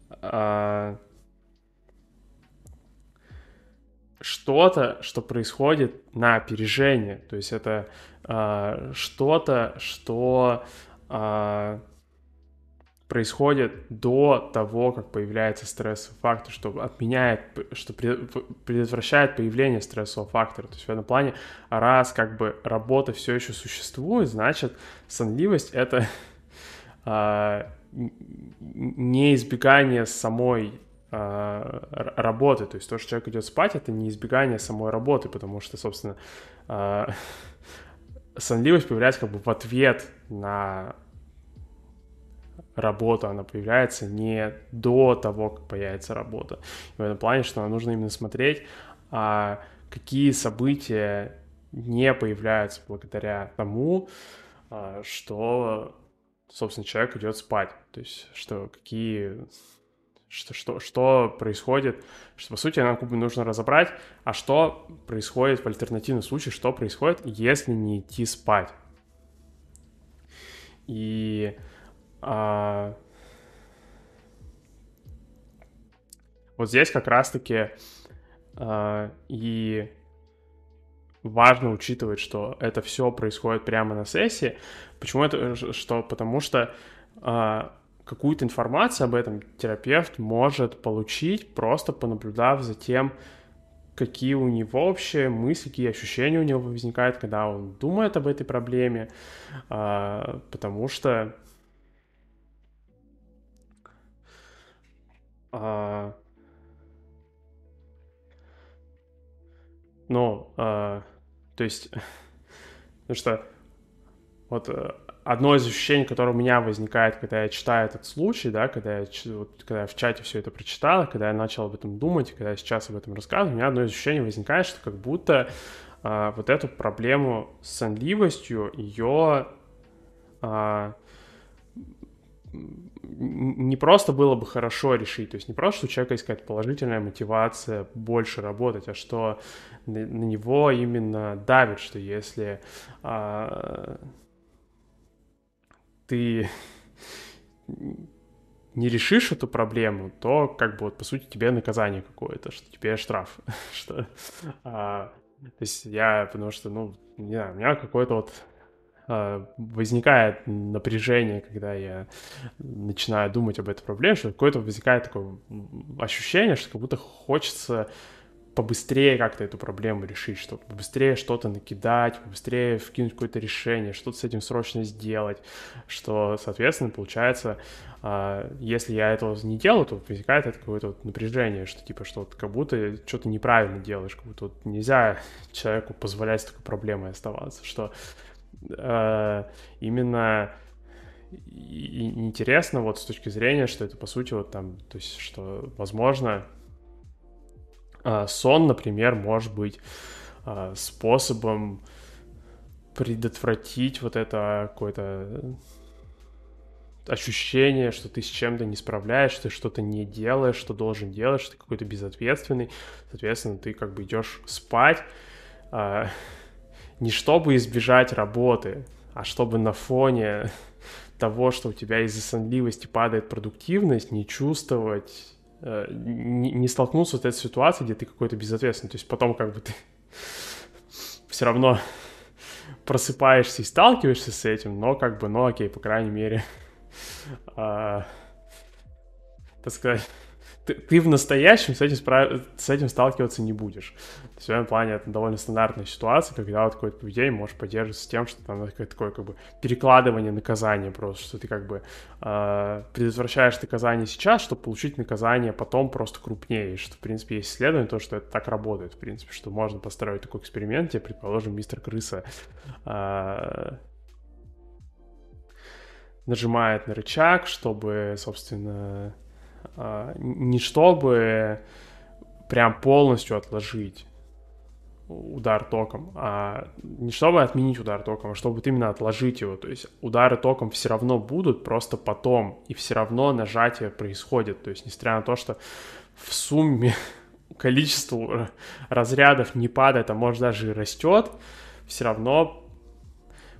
а, что-то, что происходит на опережение. То есть это э, что-то, что э, происходит до того, как появляется стрессовый фактор, что отменяет, что предотвращает появление стрессового фактора. То есть в этом плане, раз как бы работа все еще существует, значит, сонливость — это э, не избегание самой работы. То есть то, что человек идет спать, это не избегание самой работы, потому что, собственно, э, сонливость появляется как бы в ответ на работу, она появляется не до того, как появится работа. И в этом плане, что нужно именно смотреть, а какие события не появляются благодаря тому, а, что, собственно, человек идет спать. То есть, что какие что, что, что происходит, что, по сути, нам как нужно разобрать, а что происходит в альтернативном случае, что происходит, если не идти спать. И а, вот здесь как раз-таки а, и важно учитывать, что это все происходит прямо на сессии. Почему это? Что? Потому что а, какую-то информацию об этом терапевт может получить, просто понаблюдав за тем, какие у него вообще мысли, какие ощущения у него возникают, когда он думает об этой проблеме, а, потому что ну, то есть, потому что вот одно из ощущений, которое у меня возникает, когда я читаю этот случай, да, когда я, вот, когда я в чате все это прочитал, когда я начал об этом думать, когда я сейчас об этом рассказываю, у меня одно из ощущений возникает, что как будто а, вот эту проблему с сонливостью, ее а, не просто было бы хорошо решить, то есть не просто, что у человека есть какая-то положительная мотивация больше работать, а что на, него именно давит, что если а, ты не решишь эту проблему, то как бы вот по сути тебе наказание какое-то, что тебе штраф, что а, то есть я, потому что, ну, не знаю, у меня какое-то вот а, возникает напряжение, когда я начинаю думать об этой проблеме, что какое-то возникает такое ощущение, что как будто хочется побыстрее как-то эту проблему решить, чтобы побыстрее что-то накидать, побыстрее вкинуть какое-то решение, что-то с этим срочно сделать, что, соответственно, получается, а, если я этого не делаю, то возникает это какое-то вот напряжение, что типа, что вот как будто что-то неправильно делаешь, как будто вот нельзя человеку позволять с такой проблемой оставаться, что э, именно интересно вот с точки зрения, что это по сути вот там, то есть что возможно а, сон, например, может быть а, способом предотвратить вот это какое-то ощущение, что ты с чем-то не справляешься, ты что-то не делаешь, что должен делать, что ты какой-то безответственный. Соответственно, ты как бы идешь спать а, не чтобы избежать работы, а чтобы на фоне того, что у тебя из-за сонливости падает продуктивность, не чувствовать Э, не, не столкнулся с этой ситуацией, где ты какой-то безответственный. То есть потом как бы ты все равно просыпаешься и сталкиваешься с этим, но как бы, ну окей, по крайней мере, а, так сказать, ты, ты в настоящем с этим, справ... с этим сталкиваться не будешь. В этом плане это довольно стандартная ситуация, когда вот какое-то поведение может поддерживаться тем, что там такое как бы перекладывание наказания просто, что ты как бы э, предотвращаешь наказание сейчас, чтобы получить наказание потом просто крупнее, что в принципе есть исследование, то, что это так работает, в принципе, что можно построить такой эксперимент, где, предположим, мистер Крыса э, нажимает на рычаг, чтобы, собственно, не чтобы прям полностью отложить удар током, а не чтобы отменить удар током, а чтобы именно отложить его. То есть удары током все равно будут, просто потом, и все равно нажатие происходит. То есть несмотря на то, что в сумме количество разрядов не падает, а может даже и растет, все равно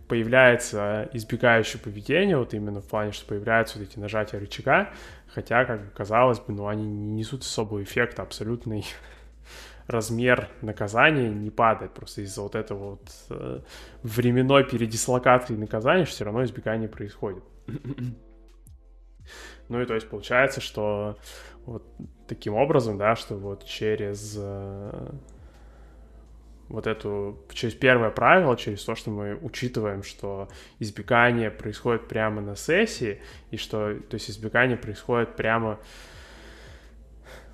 появляется избегающее поведение, вот именно в плане, что появляются вот эти нажатия рычага, Хотя, как бы казалось бы, ну, они не несут особого эффекта, абсолютный размер наказания не падает просто из-за вот этого вот э, временной передислокации наказания, все равно избегание происходит. ну и то есть получается, что вот таким образом, да, что вот через э, вот эту, через первое правило, через то, что мы учитываем, что избегание происходит прямо на сессии, и что, то есть избегание происходит прямо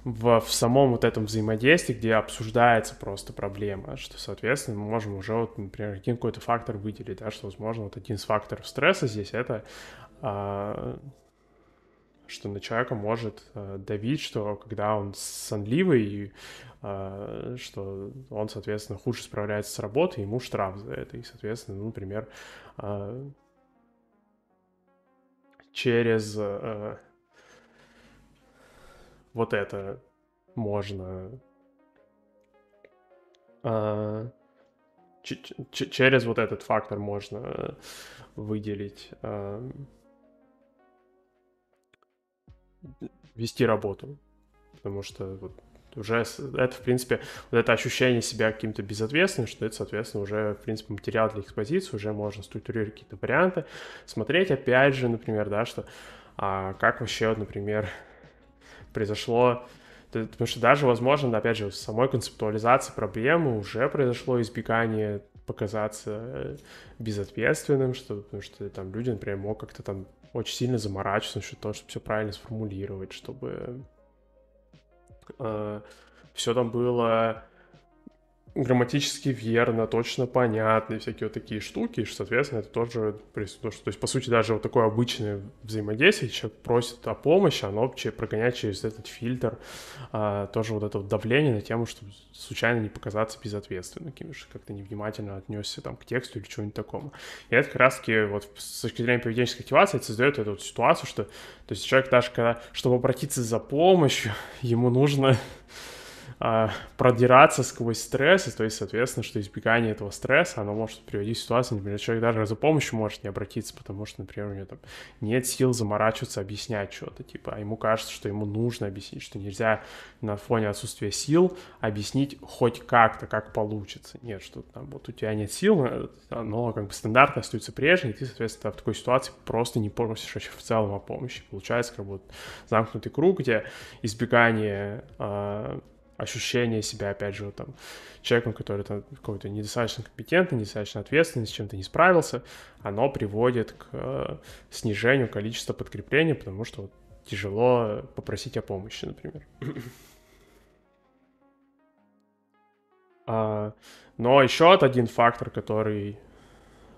в, в самом вот этом взаимодействии, где обсуждается просто проблема, что, соответственно, мы можем уже, вот, например, один какой-то фактор выделить, да, что, возможно, вот один из факторов стресса здесь это а, что на человека может э, давить, что когда он сонливый, э, что он, соответственно, хуже справляется с работой, ему штраф за это. И, соответственно, ну, например, э, через э, вот это можно э, через вот этот фактор можно выделить э, вести работу. Потому что вот уже это, в принципе, вот это ощущение себя каким-то безответственным, что это, соответственно, уже, в принципе, материал для экспозиции, уже можно структурировать какие-то варианты, смотреть, опять же, например, да, что а, как вообще, например, произошло Потому что даже, возможно, опять же, в самой концептуализации проблемы уже произошло избегание показаться э, безответственным, что, потому что там люди, например, могут как-то там очень сильно заморачиваться насчет того, чтобы все правильно сформулировать, чтобы э, все там было грамматически верно, точно понятно, и всякие вот такие штуки, что, соответственно, это тоже присутствует. То есть, по сути, даже вот такое обычное взаимодействие, человек просит о помощи, оно прогоняет через этот фильтр а, тоже вот это вот давление на тему, чтобы случайно не показаться безответственным, каким что как-то невнимательно отнесся там к тексту или чего-нибудь такому. И это как раз-таки вот с точки зрения поведенческой активации это создает эту вот ситуацию, что то есть человек даже когда, чтобы обратиться за помощью, ему нужно а, продираться сквозь стресс, и то есть, соответственно, что избегание этого стресса, оно может приводить к ситуации, например, человек даже за помощью может не обратиться, потому что, например, у него там нет сил заморачиваться, объяснять что-то, типа, а ему кажется, что ему нужно объяснить, что нельзя на фоне отсутствия сил объяснить хоть как-то, как получится. Нет, что там вот у тебя нет сил, э, но как бы стандартно остается прежней, и ты, соответственно, в такой ситуации просто не просишь вообще в целом о помощи. Получается как бы вот замкнутый круг, где избегание э, ощущение себя, опять же, вот там, человеком, который там какой-то недостаточно компетентный, недостаточно ответственный, с чем-то не справился, оно приводит к э, снижению количества подкрепления, потому что вот, тяжело попросить о помощи, например. а, но еще один фактор, который,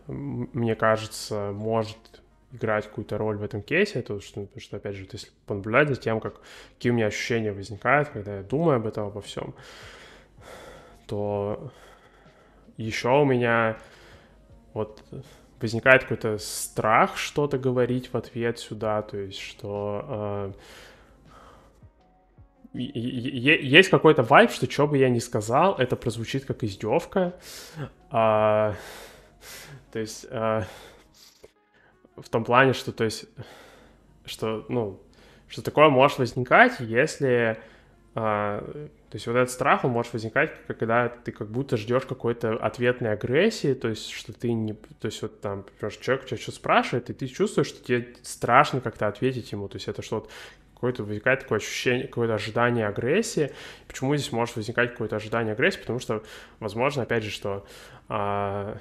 мне кажется, может играть какую-то роль в этом кейсе, это что, потому что, опять же, если понаблюдать за тем, как, какие у меня ощущения возникают, когда я думаю об этом, обо всем, то еще у меня вот возникает какой-то страх что-то говорить в ответ сюда, то есть что э, есть какой-то вайб, что что бы я ни сказал, это прозвучит как издевка. А, то есть а, в том плане, что, то есть, что, ну, что такое может возникать, если, а, то есть вот этот страх, он может возникать, когда ты как будто ждешь какой-то ответной агрессии, то есть что ты не, то есть вот там, например, человек тебя что спрашивает, и ты чувствуешь, что тебе страшно как-то ответить ему, то есть это что-то какое-то возникает такое ощущение, какое-то ожидание агрессии. Почему здесь может возникать какое-то ожидание агрессии? Потому что, возможно, опять же, что а,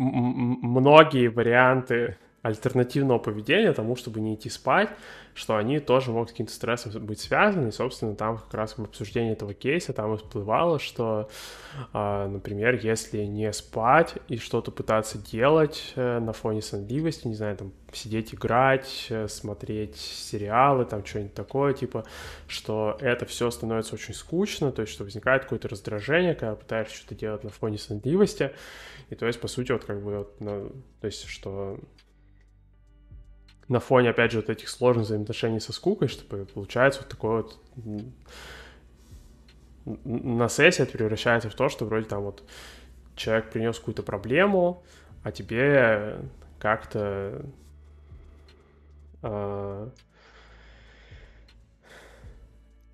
многие варианты альтернативного поведения тому, чтобы не идти спать, что они тоже могут с каким-то стрессом быть связаны. И, собственно, там как раз в обсуждении этого кейса там всплывало, что, э, например, если не спать и что-то пытаться делать э, на фоне сонливости, не знаю, там сидеть играть, э, смотреть сериалы, там что-нибудь такое, типа, что это все становится очень скучно, то есть что возникает какое-то раздражение, когда пытаешься что-то делать на фоне сонливости, и то есть, по сути, вот как бы, вот, ну, то есть, что на фоне, опять же, вот этих сложных взаимоотношений со скукой, чтобы получается вот такое вот на сессии это превращается в то, что вроде там вот человек принес какую-то проблему, а тебе как-то э,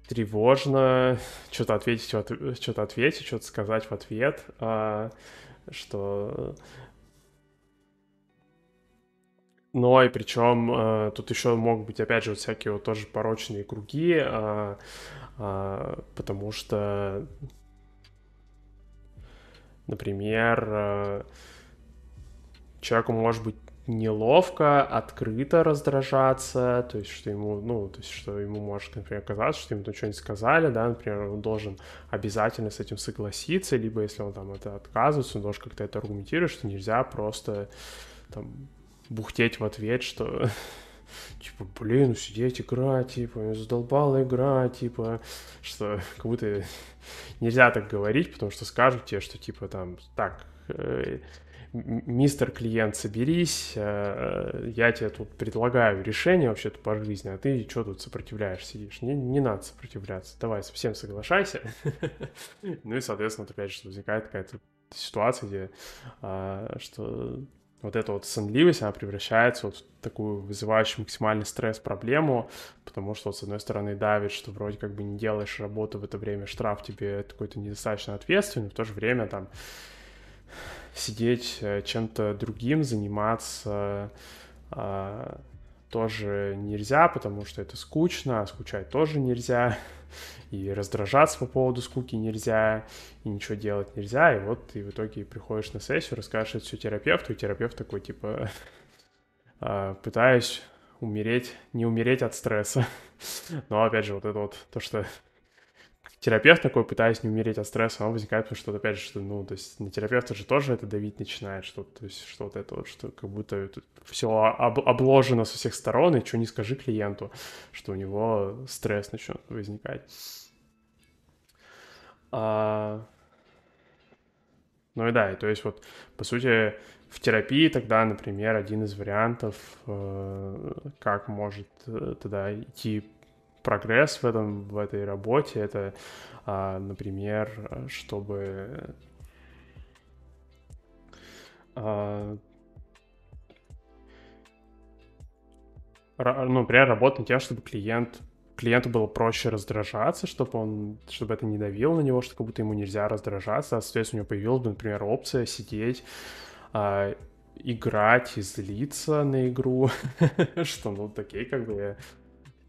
тревожно что-то ответить, что-то ответить, что-то сказать в ответ, э, что но и причем э, тут еще могут быть, опять же, вот всякие вот тоже порочные круги, э, э, потому что, например, э, человеку может быть неловко, открыто раздражаться, то есть, что ему, ну, то есть, что ему может, например, казаться, что ему там что-нибудь сказали, да, например, он должен обязательно с этим согласиться, либо если он там это отказывается, он должен как-то это аргументировать, что нельзя просто там бухтеть в ответ, что типа, блин, сидеть играть, типа, задолбала игра, типа, что как будто нельзя так говорить, потому что скажут тебе, что типа там, так, э, мистер клиент, соберись, э, я тебе тут предлагаю решение вообще-то по жизни, а ты что тут сопротивляешь, сидишь? Не, не надо сопротивляться, давай совсем соглашайся. Ну и, соответственно, опять же, возникает какая-то ситуация, где а, что вот эта вот сонливость, она превращается вот в такую вызывающую максимальный стресс проблему, потому что, вот, с одной стороны, давит, что вроде как бы не делаешь работу в это время, штраф тебе какой-то недостаточно ответственный, в то же время там сидеть э, чем-то другим, заниматься а, тоже нельзя, потому что это скучно, а скучать тоже нельзя, и раздражаться по поводу скуки нельзя, и ничего делать нельзя, и вот ты в итоге приходишь на сессию, расскажешь это все терапевту, и терапевт такой, типа, «А, пытаюсь умереть, не умереть от стресса. Но, опять же, вот это вот то, что терапевт такой, пытаясь не умереть от стресса, он возникает, потому что, опять же, что, ну, то есть на терапевта же тоже это давить начинает, что, то есть, что вот это вот, что как будто все об, обложено со всех сторон, и что не скажи клиенту, что у него стресс начнет возникать. А... Ну и да, и то есть вот, по сути, в терапии тогда, например, один из вариантов, э, как может э, тогда идти прогресс в этом, в этой работе, это, а, например, чтобы а, ну, например, работать над тем, чтобы клиент клиенту было проще раздражаться, чтобы он, чтобы это не давило на него, что как будто ему нельзя раздражаться, а, соответственно, у него появилась бы, например, опция сидеть, а, играть и злиться на игру, что, ну, такие, как бы,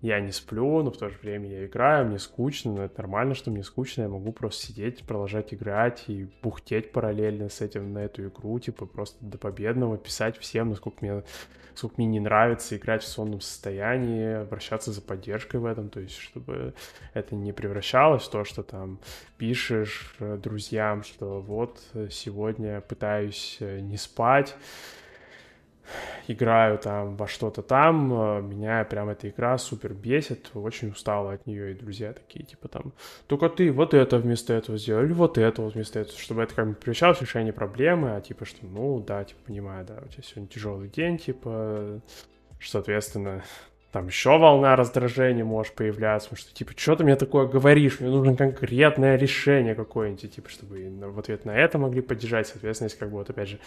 я не сплю, но в то же время я играю, мне скучно, но это нормально, что мне скучно, я могу просто сидеть, продолжать играть и бухтеть параллельно с этим на эту игру, типа просто до победного, писать всем, насколько мне, насколько мне не нравится играть в сонном состоянии, обращаться за поддержкой в этом, то есть чтобы это не превращалось в то, что там пишешь э, друзьям, что вот э, сегодня пытаюсь э, не спать, играю там во что-то там, э, меня прям эта игра супер бесит, очень устала от нее, и друзья такие, типа там, только ты вот это вместо этого сделал, или вот это вот вместо этого, чтобы это как бы превращалось в решение проблемы, а типа, что, ну, да, типа, понимаю, да, у тебя сегодня тяжелый день, типа, что, соответственно, там еще волна раздражения может появляться, потому что, типа, что ты мне такое говоришь, мне нужно конкретное решение какое-нибудь, типа, чтобы в ответ на это могли поддержать, соответственно, если как бы вот, опять же,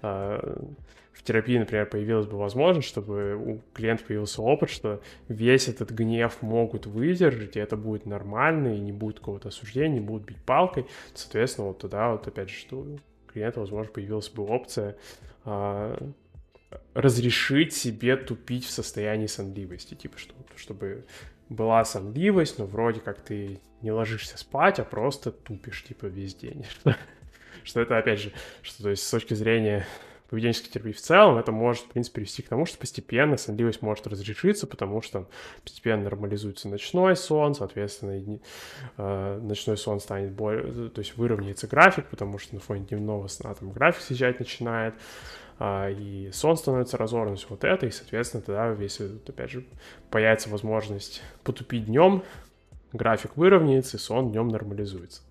а, терапии, например, появилась бы возможность, чтобы у клиента появился опыт, что весь этот гнев могут выдержать, и это будет нормально, и не будет какого-то осуждения, не будут бить палкой. Соответственно, вот тогда вот опять же, что у клиента, возможно, появилась бы опция а, разрешить себе тупить в состоянии сонливости, типа, что, чтобы была сонливость, но вроде как ты не ложишься спать, а просто тупишь, типа, весь день. Что это, опять же, что, то есть, с точки зрения поведенческой терапии в целом, это может, в принципе, привести к тому, что постепенно сонливость может разрешиться, потому что постепенно нормализуется ночной сон, соответственно, э, ночной сон станет более, то есть выровняется график, потому что на фоне дневного сна там график съезжать начинает, э, и сон становится разорван, вот это, и, соответственно, тогда, если, опять же, появится возможность потупить днем, график выровняется, и сон днем нормализуется.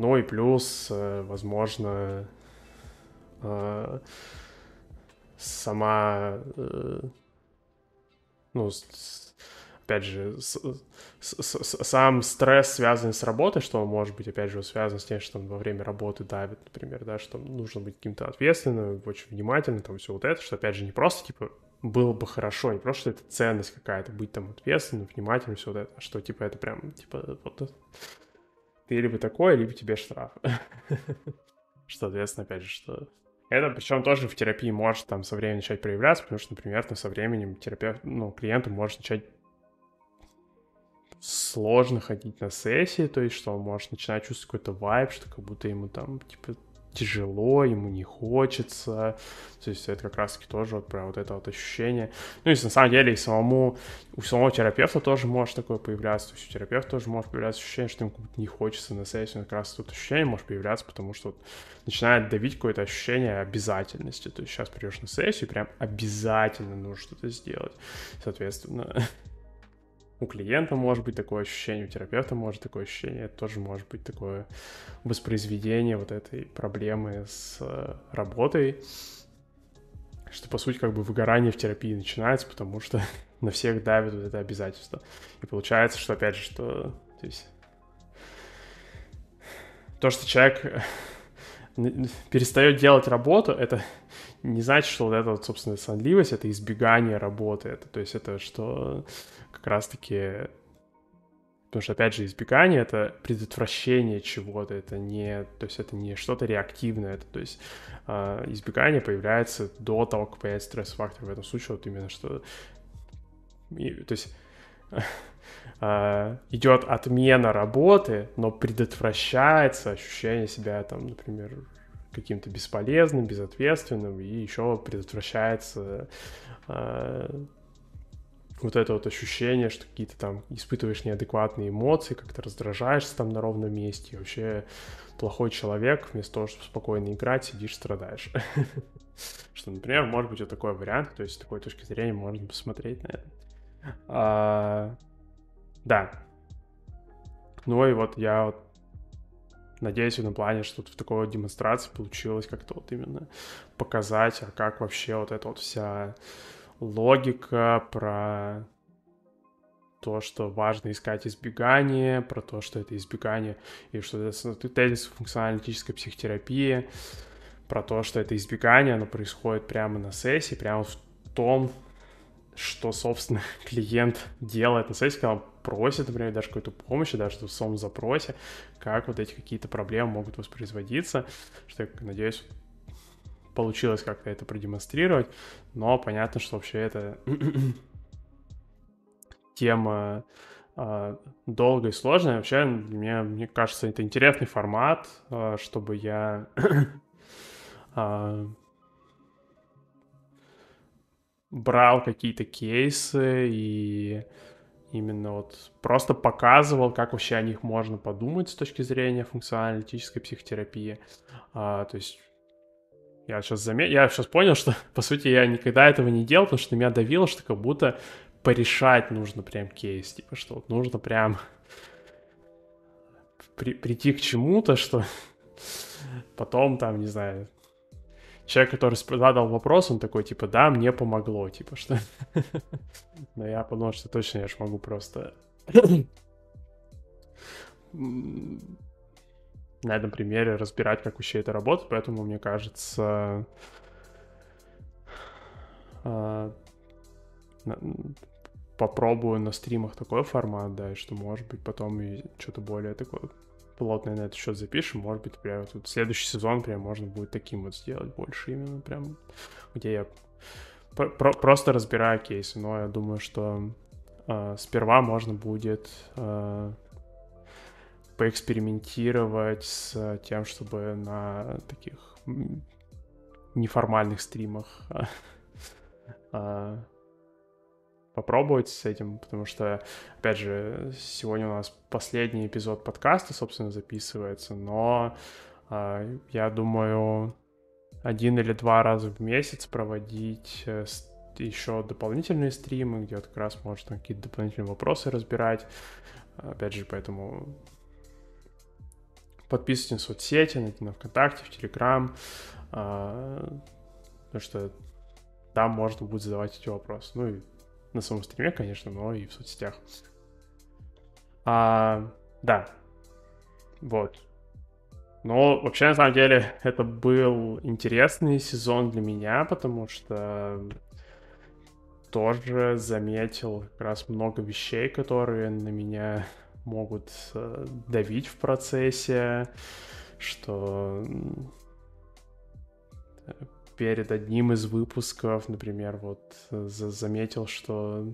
Ну и плюс, э, возможно, э, сама, э, ну, опять же, сам стресс, связанный с работой, что он может быть, опять же, связан с тем, что он во время работы давит, например, да, что нужно быть каким-то ответственным, очень внимательным, там все вот это, что, опять же, не просто, типа, было бы хорошо, не просто, что это ценность какая-то, быть там ответственным, внимательным, все вот это, а что, типа, это прям, типа, вот ты либо такой, либо тебе штраф. Что, соответственно, опять же, что... Это причем тоже в терапии может там со временем начать проявляться, потому что, например, там, со временем терапевт, ну, клиенту может начать сложно ходить на сессии, то есть, что он может начинать чувствовать какой-то вайб, что как будто ему там, типа, тяжело, ему не хочется. То есть это как раз-таки тоже вот про вот это вот ощущение. Ну, и на самом деле и самому, у самого терапевта тоже может такое появляться. То есть у терапевта тоже может появляться ощущение, что ему не хочется на сессию. Как раз тут ощущение может появляться, потому что вот начинает давить какое-то ощущение обязательности. То есть сейчас придешь на сессию, прям обязательно нужно что-то сделать. Соответственно, у клиента может быть такое ощущение, у терапевта может такое ощущение, это тоже может быть такое воспроизведение вот этой проблемы с э, работой, что, по сути, как бы выгорание в терапии начинается, потому что на всех давит вот это обязательство. И получается, что, опять же, что то, есть, то что человек перестает делать работу, это не значит, что вот это вот, собственно, сонливость, это избегание работы. Это, то есть это что как раз-таки... Потому что, опять же, избегание — это предотвращение чего-то, это не... То есть это не что-то реактивное, это, то есть э, избегание появляется до того, как появится стресс-фактор. В этом случае вот именно что... И, то есть э, идет отмена работы, но предотвращается ощущение себя, там, например, каким-то бесполезным, безответственным, и еще предотвращается э, вот это вот ощущение, что какие-то там испытываешь неадекватные эмоции, как-то раздражаешься там на ровном месте, и вообще плохой человек, вместо того, чтобы спокойно играть, сидишь, страдаешь. Что, например, может быть вот такой вариант, то есть с такой точки зрения можно посмотреть на это. А, да. Ну и вот я вот надеюсь в этом плане, что в такой вот демонстрации получилось как-то вот именно показать, а как вообще вот эта вот вся логика, про то, что важно искать избегание, про то, что это избегание, и что это тезис функционально-аналитической психотерапии, про то, что это избегание, оно происходит прямо на сессии, прямо в том, что, собственно, клиент делает на сессии, когда он просит, например, даже какую-то помощь, даже в самом запросе, как вот эти какие-то проблемы могут воспроизводиться, что я надеюсь получилось как-то это продемонстрировать, но понятно, что вообще это тема э, долгая и сложная. Вообще, мне, мне кажется, это интересный формат, э, чтобы я э, брал какие-то кейсы и именно вот просто показывал, как вообще о них можно подумать с точки зрения функционально-аналитической психотерапии. А, то есть я сейчас заметил, я сейчас понял, что, по сути, я никогда этого не делал, потому что меня давило, что как будто порешать нужно прям кейс, типа, что вот нужно прям при, прийти к чему-то, что потом там, не знаю, человек, который задал вопрос, он такой, типа, да, мне помогло, типа, что... Но я подумал, что точно я же могу просто на этом примере разбирать, как вообще это работает, поэтому, мне кажется, а, попробую на стримах такой формат, да, и что, может быть, потом и что-то более такое плотное на этот счет запишем, может быть, прям тут следующий сезон прям можно будет таким вот сделать больше именно прям, где я про просто разбираю кейсы, но я думаю, что э, сперва можно будет э, поэкспериментировать с тем, чтобы на таких неформальных стримах а, попробовать с этим, потому что, опять же, сегодня у нас последний эпизод подкаста, собственно, записывается, но э, я думаю, один или два раза в месяц проводить э, еще дополнительные стримы, где вот как раз можно какие-то дополнительные вопросы разбирать. Опять же, поэтому подписывайтесь на соцсети, найти на ВКонтакте, в Телеграм, а, потому что там можно будет задавать эти вопросы. Ну и на самом стриме, конечно, но и в соцсетях. А, да, вот. Но вообще, на самом деле, это был интересный сезон для меня, потому что тоже заметил как раз много вещей, которые на меня могут э, давить в процессе, что перед одним из выпусков, например, вот заметил, что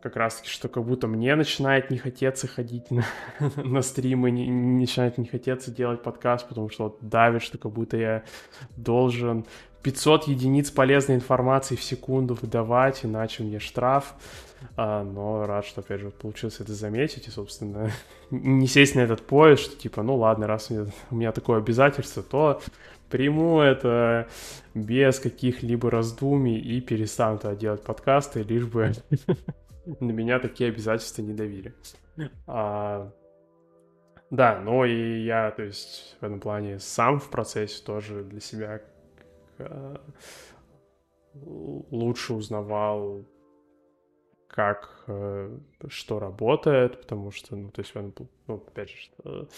как раз таки, что как будто мне начинает не хотеться ходить на, на стримы, не начинает не хотеться делать подкаст, потому что вот давит, что как будто я должен 500 единиц полезной информации в секунду выдавать, иначе мне штраф. А, но рад, что, опять же, получилось это заметить и, собственно, не сесть на этот поезд, что типа, ну ладно, раз у меня, у меня такое обязательство, то приму это без каких-либо раздумий и перестану делать подкасты, лишь бы на меня такие обязательства не давили. А, да, но и я, то есть, в этом плане сам в процессе тоже для себя э, лучше узнавал как э, что работает, потому что, ну, то есть, ну, опять же, что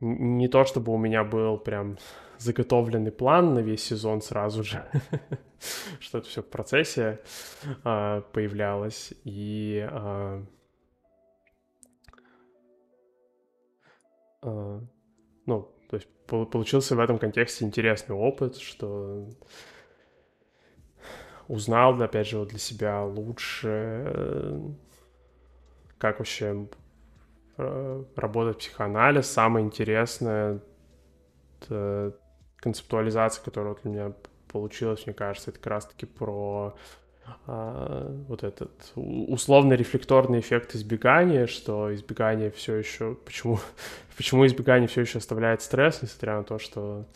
не то чтобы у меня был прям заготовленный план на весь сезон сразу же, что это все в процессе э, появлялось, и э, э, ну, то есть получился в этом контексте интересный опыт, что узнал, опять же, вот для себя лучше, э, как вообще э, работает психоанализ. Самое интересное концептуализация, которая вот у меня получилась, мне кажется, это как раз-таки про а, вот этот условно-рефлекторный эффект избегания, что избегание все еще... Почему, почему избегание все еще оставляет стресс, несмотря на то, что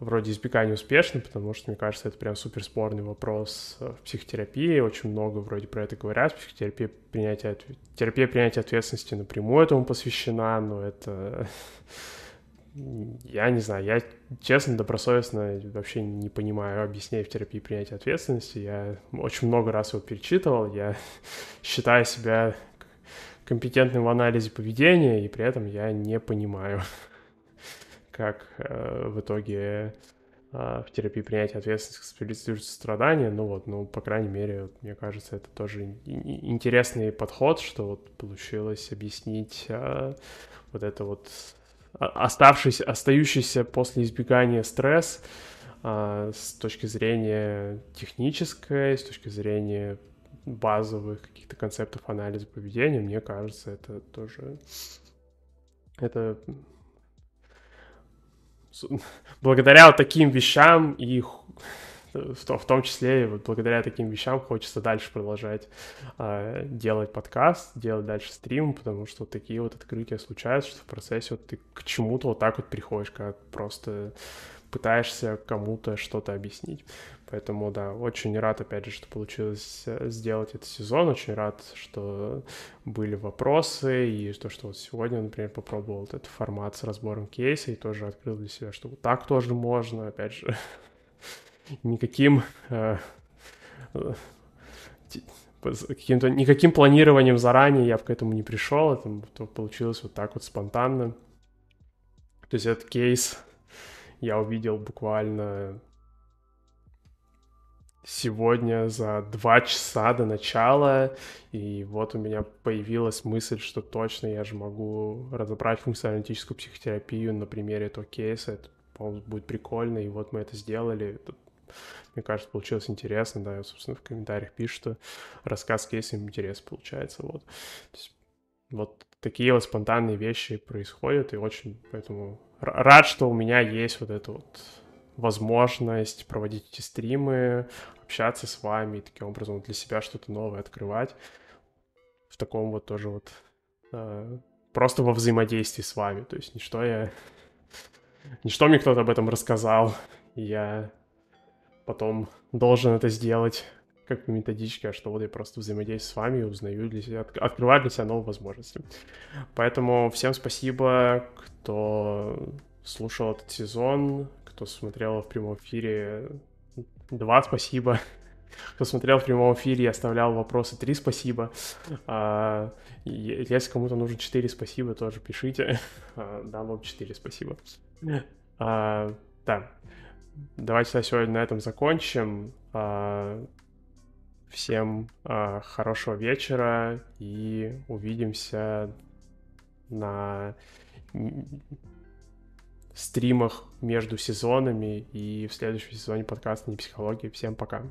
вроде избегания успешно, потому что, мне кажется, это прям супер спорный вопрос в психотерапии. Очень много вроде про это говорят. Психотерапия принятия, терапия принятия ответственности напрямую этому посвящена, но это... Я не знаю, я честно, добросовестно вообще не понимаю объяснений в терапии принятия ответственности. Я очень много раз его перечитывал, я считаю себя компетентным в анализе поведения, и при этом я не понимаю, как э, в итоге э, в терапии принятия ответственности специализируется страдания. Ну вот, ну, по крайней мере, вот, мне кажется, это тоже интересный подход, что вот получилось объяснить э, вот это вот оставшийся, остающийся после избегания стресс а, с точки зрения технической, с точки зрения базовых каких-то концептов анализа поведения, мне кажется, это тоже... Это благодаря вот таким вещам и в том числе вот благодаря таким вещам хочется дальше продолжать э, делать подкаст, делать дальше стрим, потому что такие вот открытия случаются, что в процессе вот ты к чему-то вот так вот приходишь, как просто пытаешься кому-то что-то объяснить. Поэтому, да, очень рад, опять же, что получилось э, сделать этот сезон. Очень рад, что были вопросы, и то, что вот сегодня, например, попробовал вот этот формат с разбором кейса, и тоже открыл для себя, что вот так тоже можно, опять же, никаким э, каким-то никаким планированием заранее я к этому не пришел, это получилось вот так вот спонтанно. То есть этот кейс я увидел буквально сегодня за два часа до начала, и вот у меня появилась мысль, что точно я же могу разобрать функционалистическую психотерапию на примере этого кейса, это, по будет прикольно, и вот мы это сделали, это, мне кажется, получилось интересно, да, я, собственно, в комментариях пишу, что рассказ кейса им интерес получается, вот. есть, вот такие вот спонтанные вещи происходят, и очень поэтому рад, что у меня есть вот эта вот возможность проводить эти стримы, общаться с вами, и таким образом для себя что-то новое открывать в таком вот тоже вот э, просто во взаимодействии с вами. То есть ничто я... Ничто мне кто-то об этом рассказал, и я потом должен это сделать как по методичке, а что вот я просто взаимодействую с вами и узнаю для себя, открываю для себя новые возможности. Поэтому всем спасибо, кто слушал этот сезон, кто смотрел в прямом эфире, два спасибо. Кто смотрел в прямом эфире и оставлял вопросы, три спасибо. А, если кому-то нужно четыре спасибо, тоже пишите. А, дам вам четыре спасибо. А, да. Давайте сегодня на этом закончим. А, всем а, хорошего вечера и увидимся на стримах между сезонами и в следующем сезоне подкаста «Не психологии». Всем пока!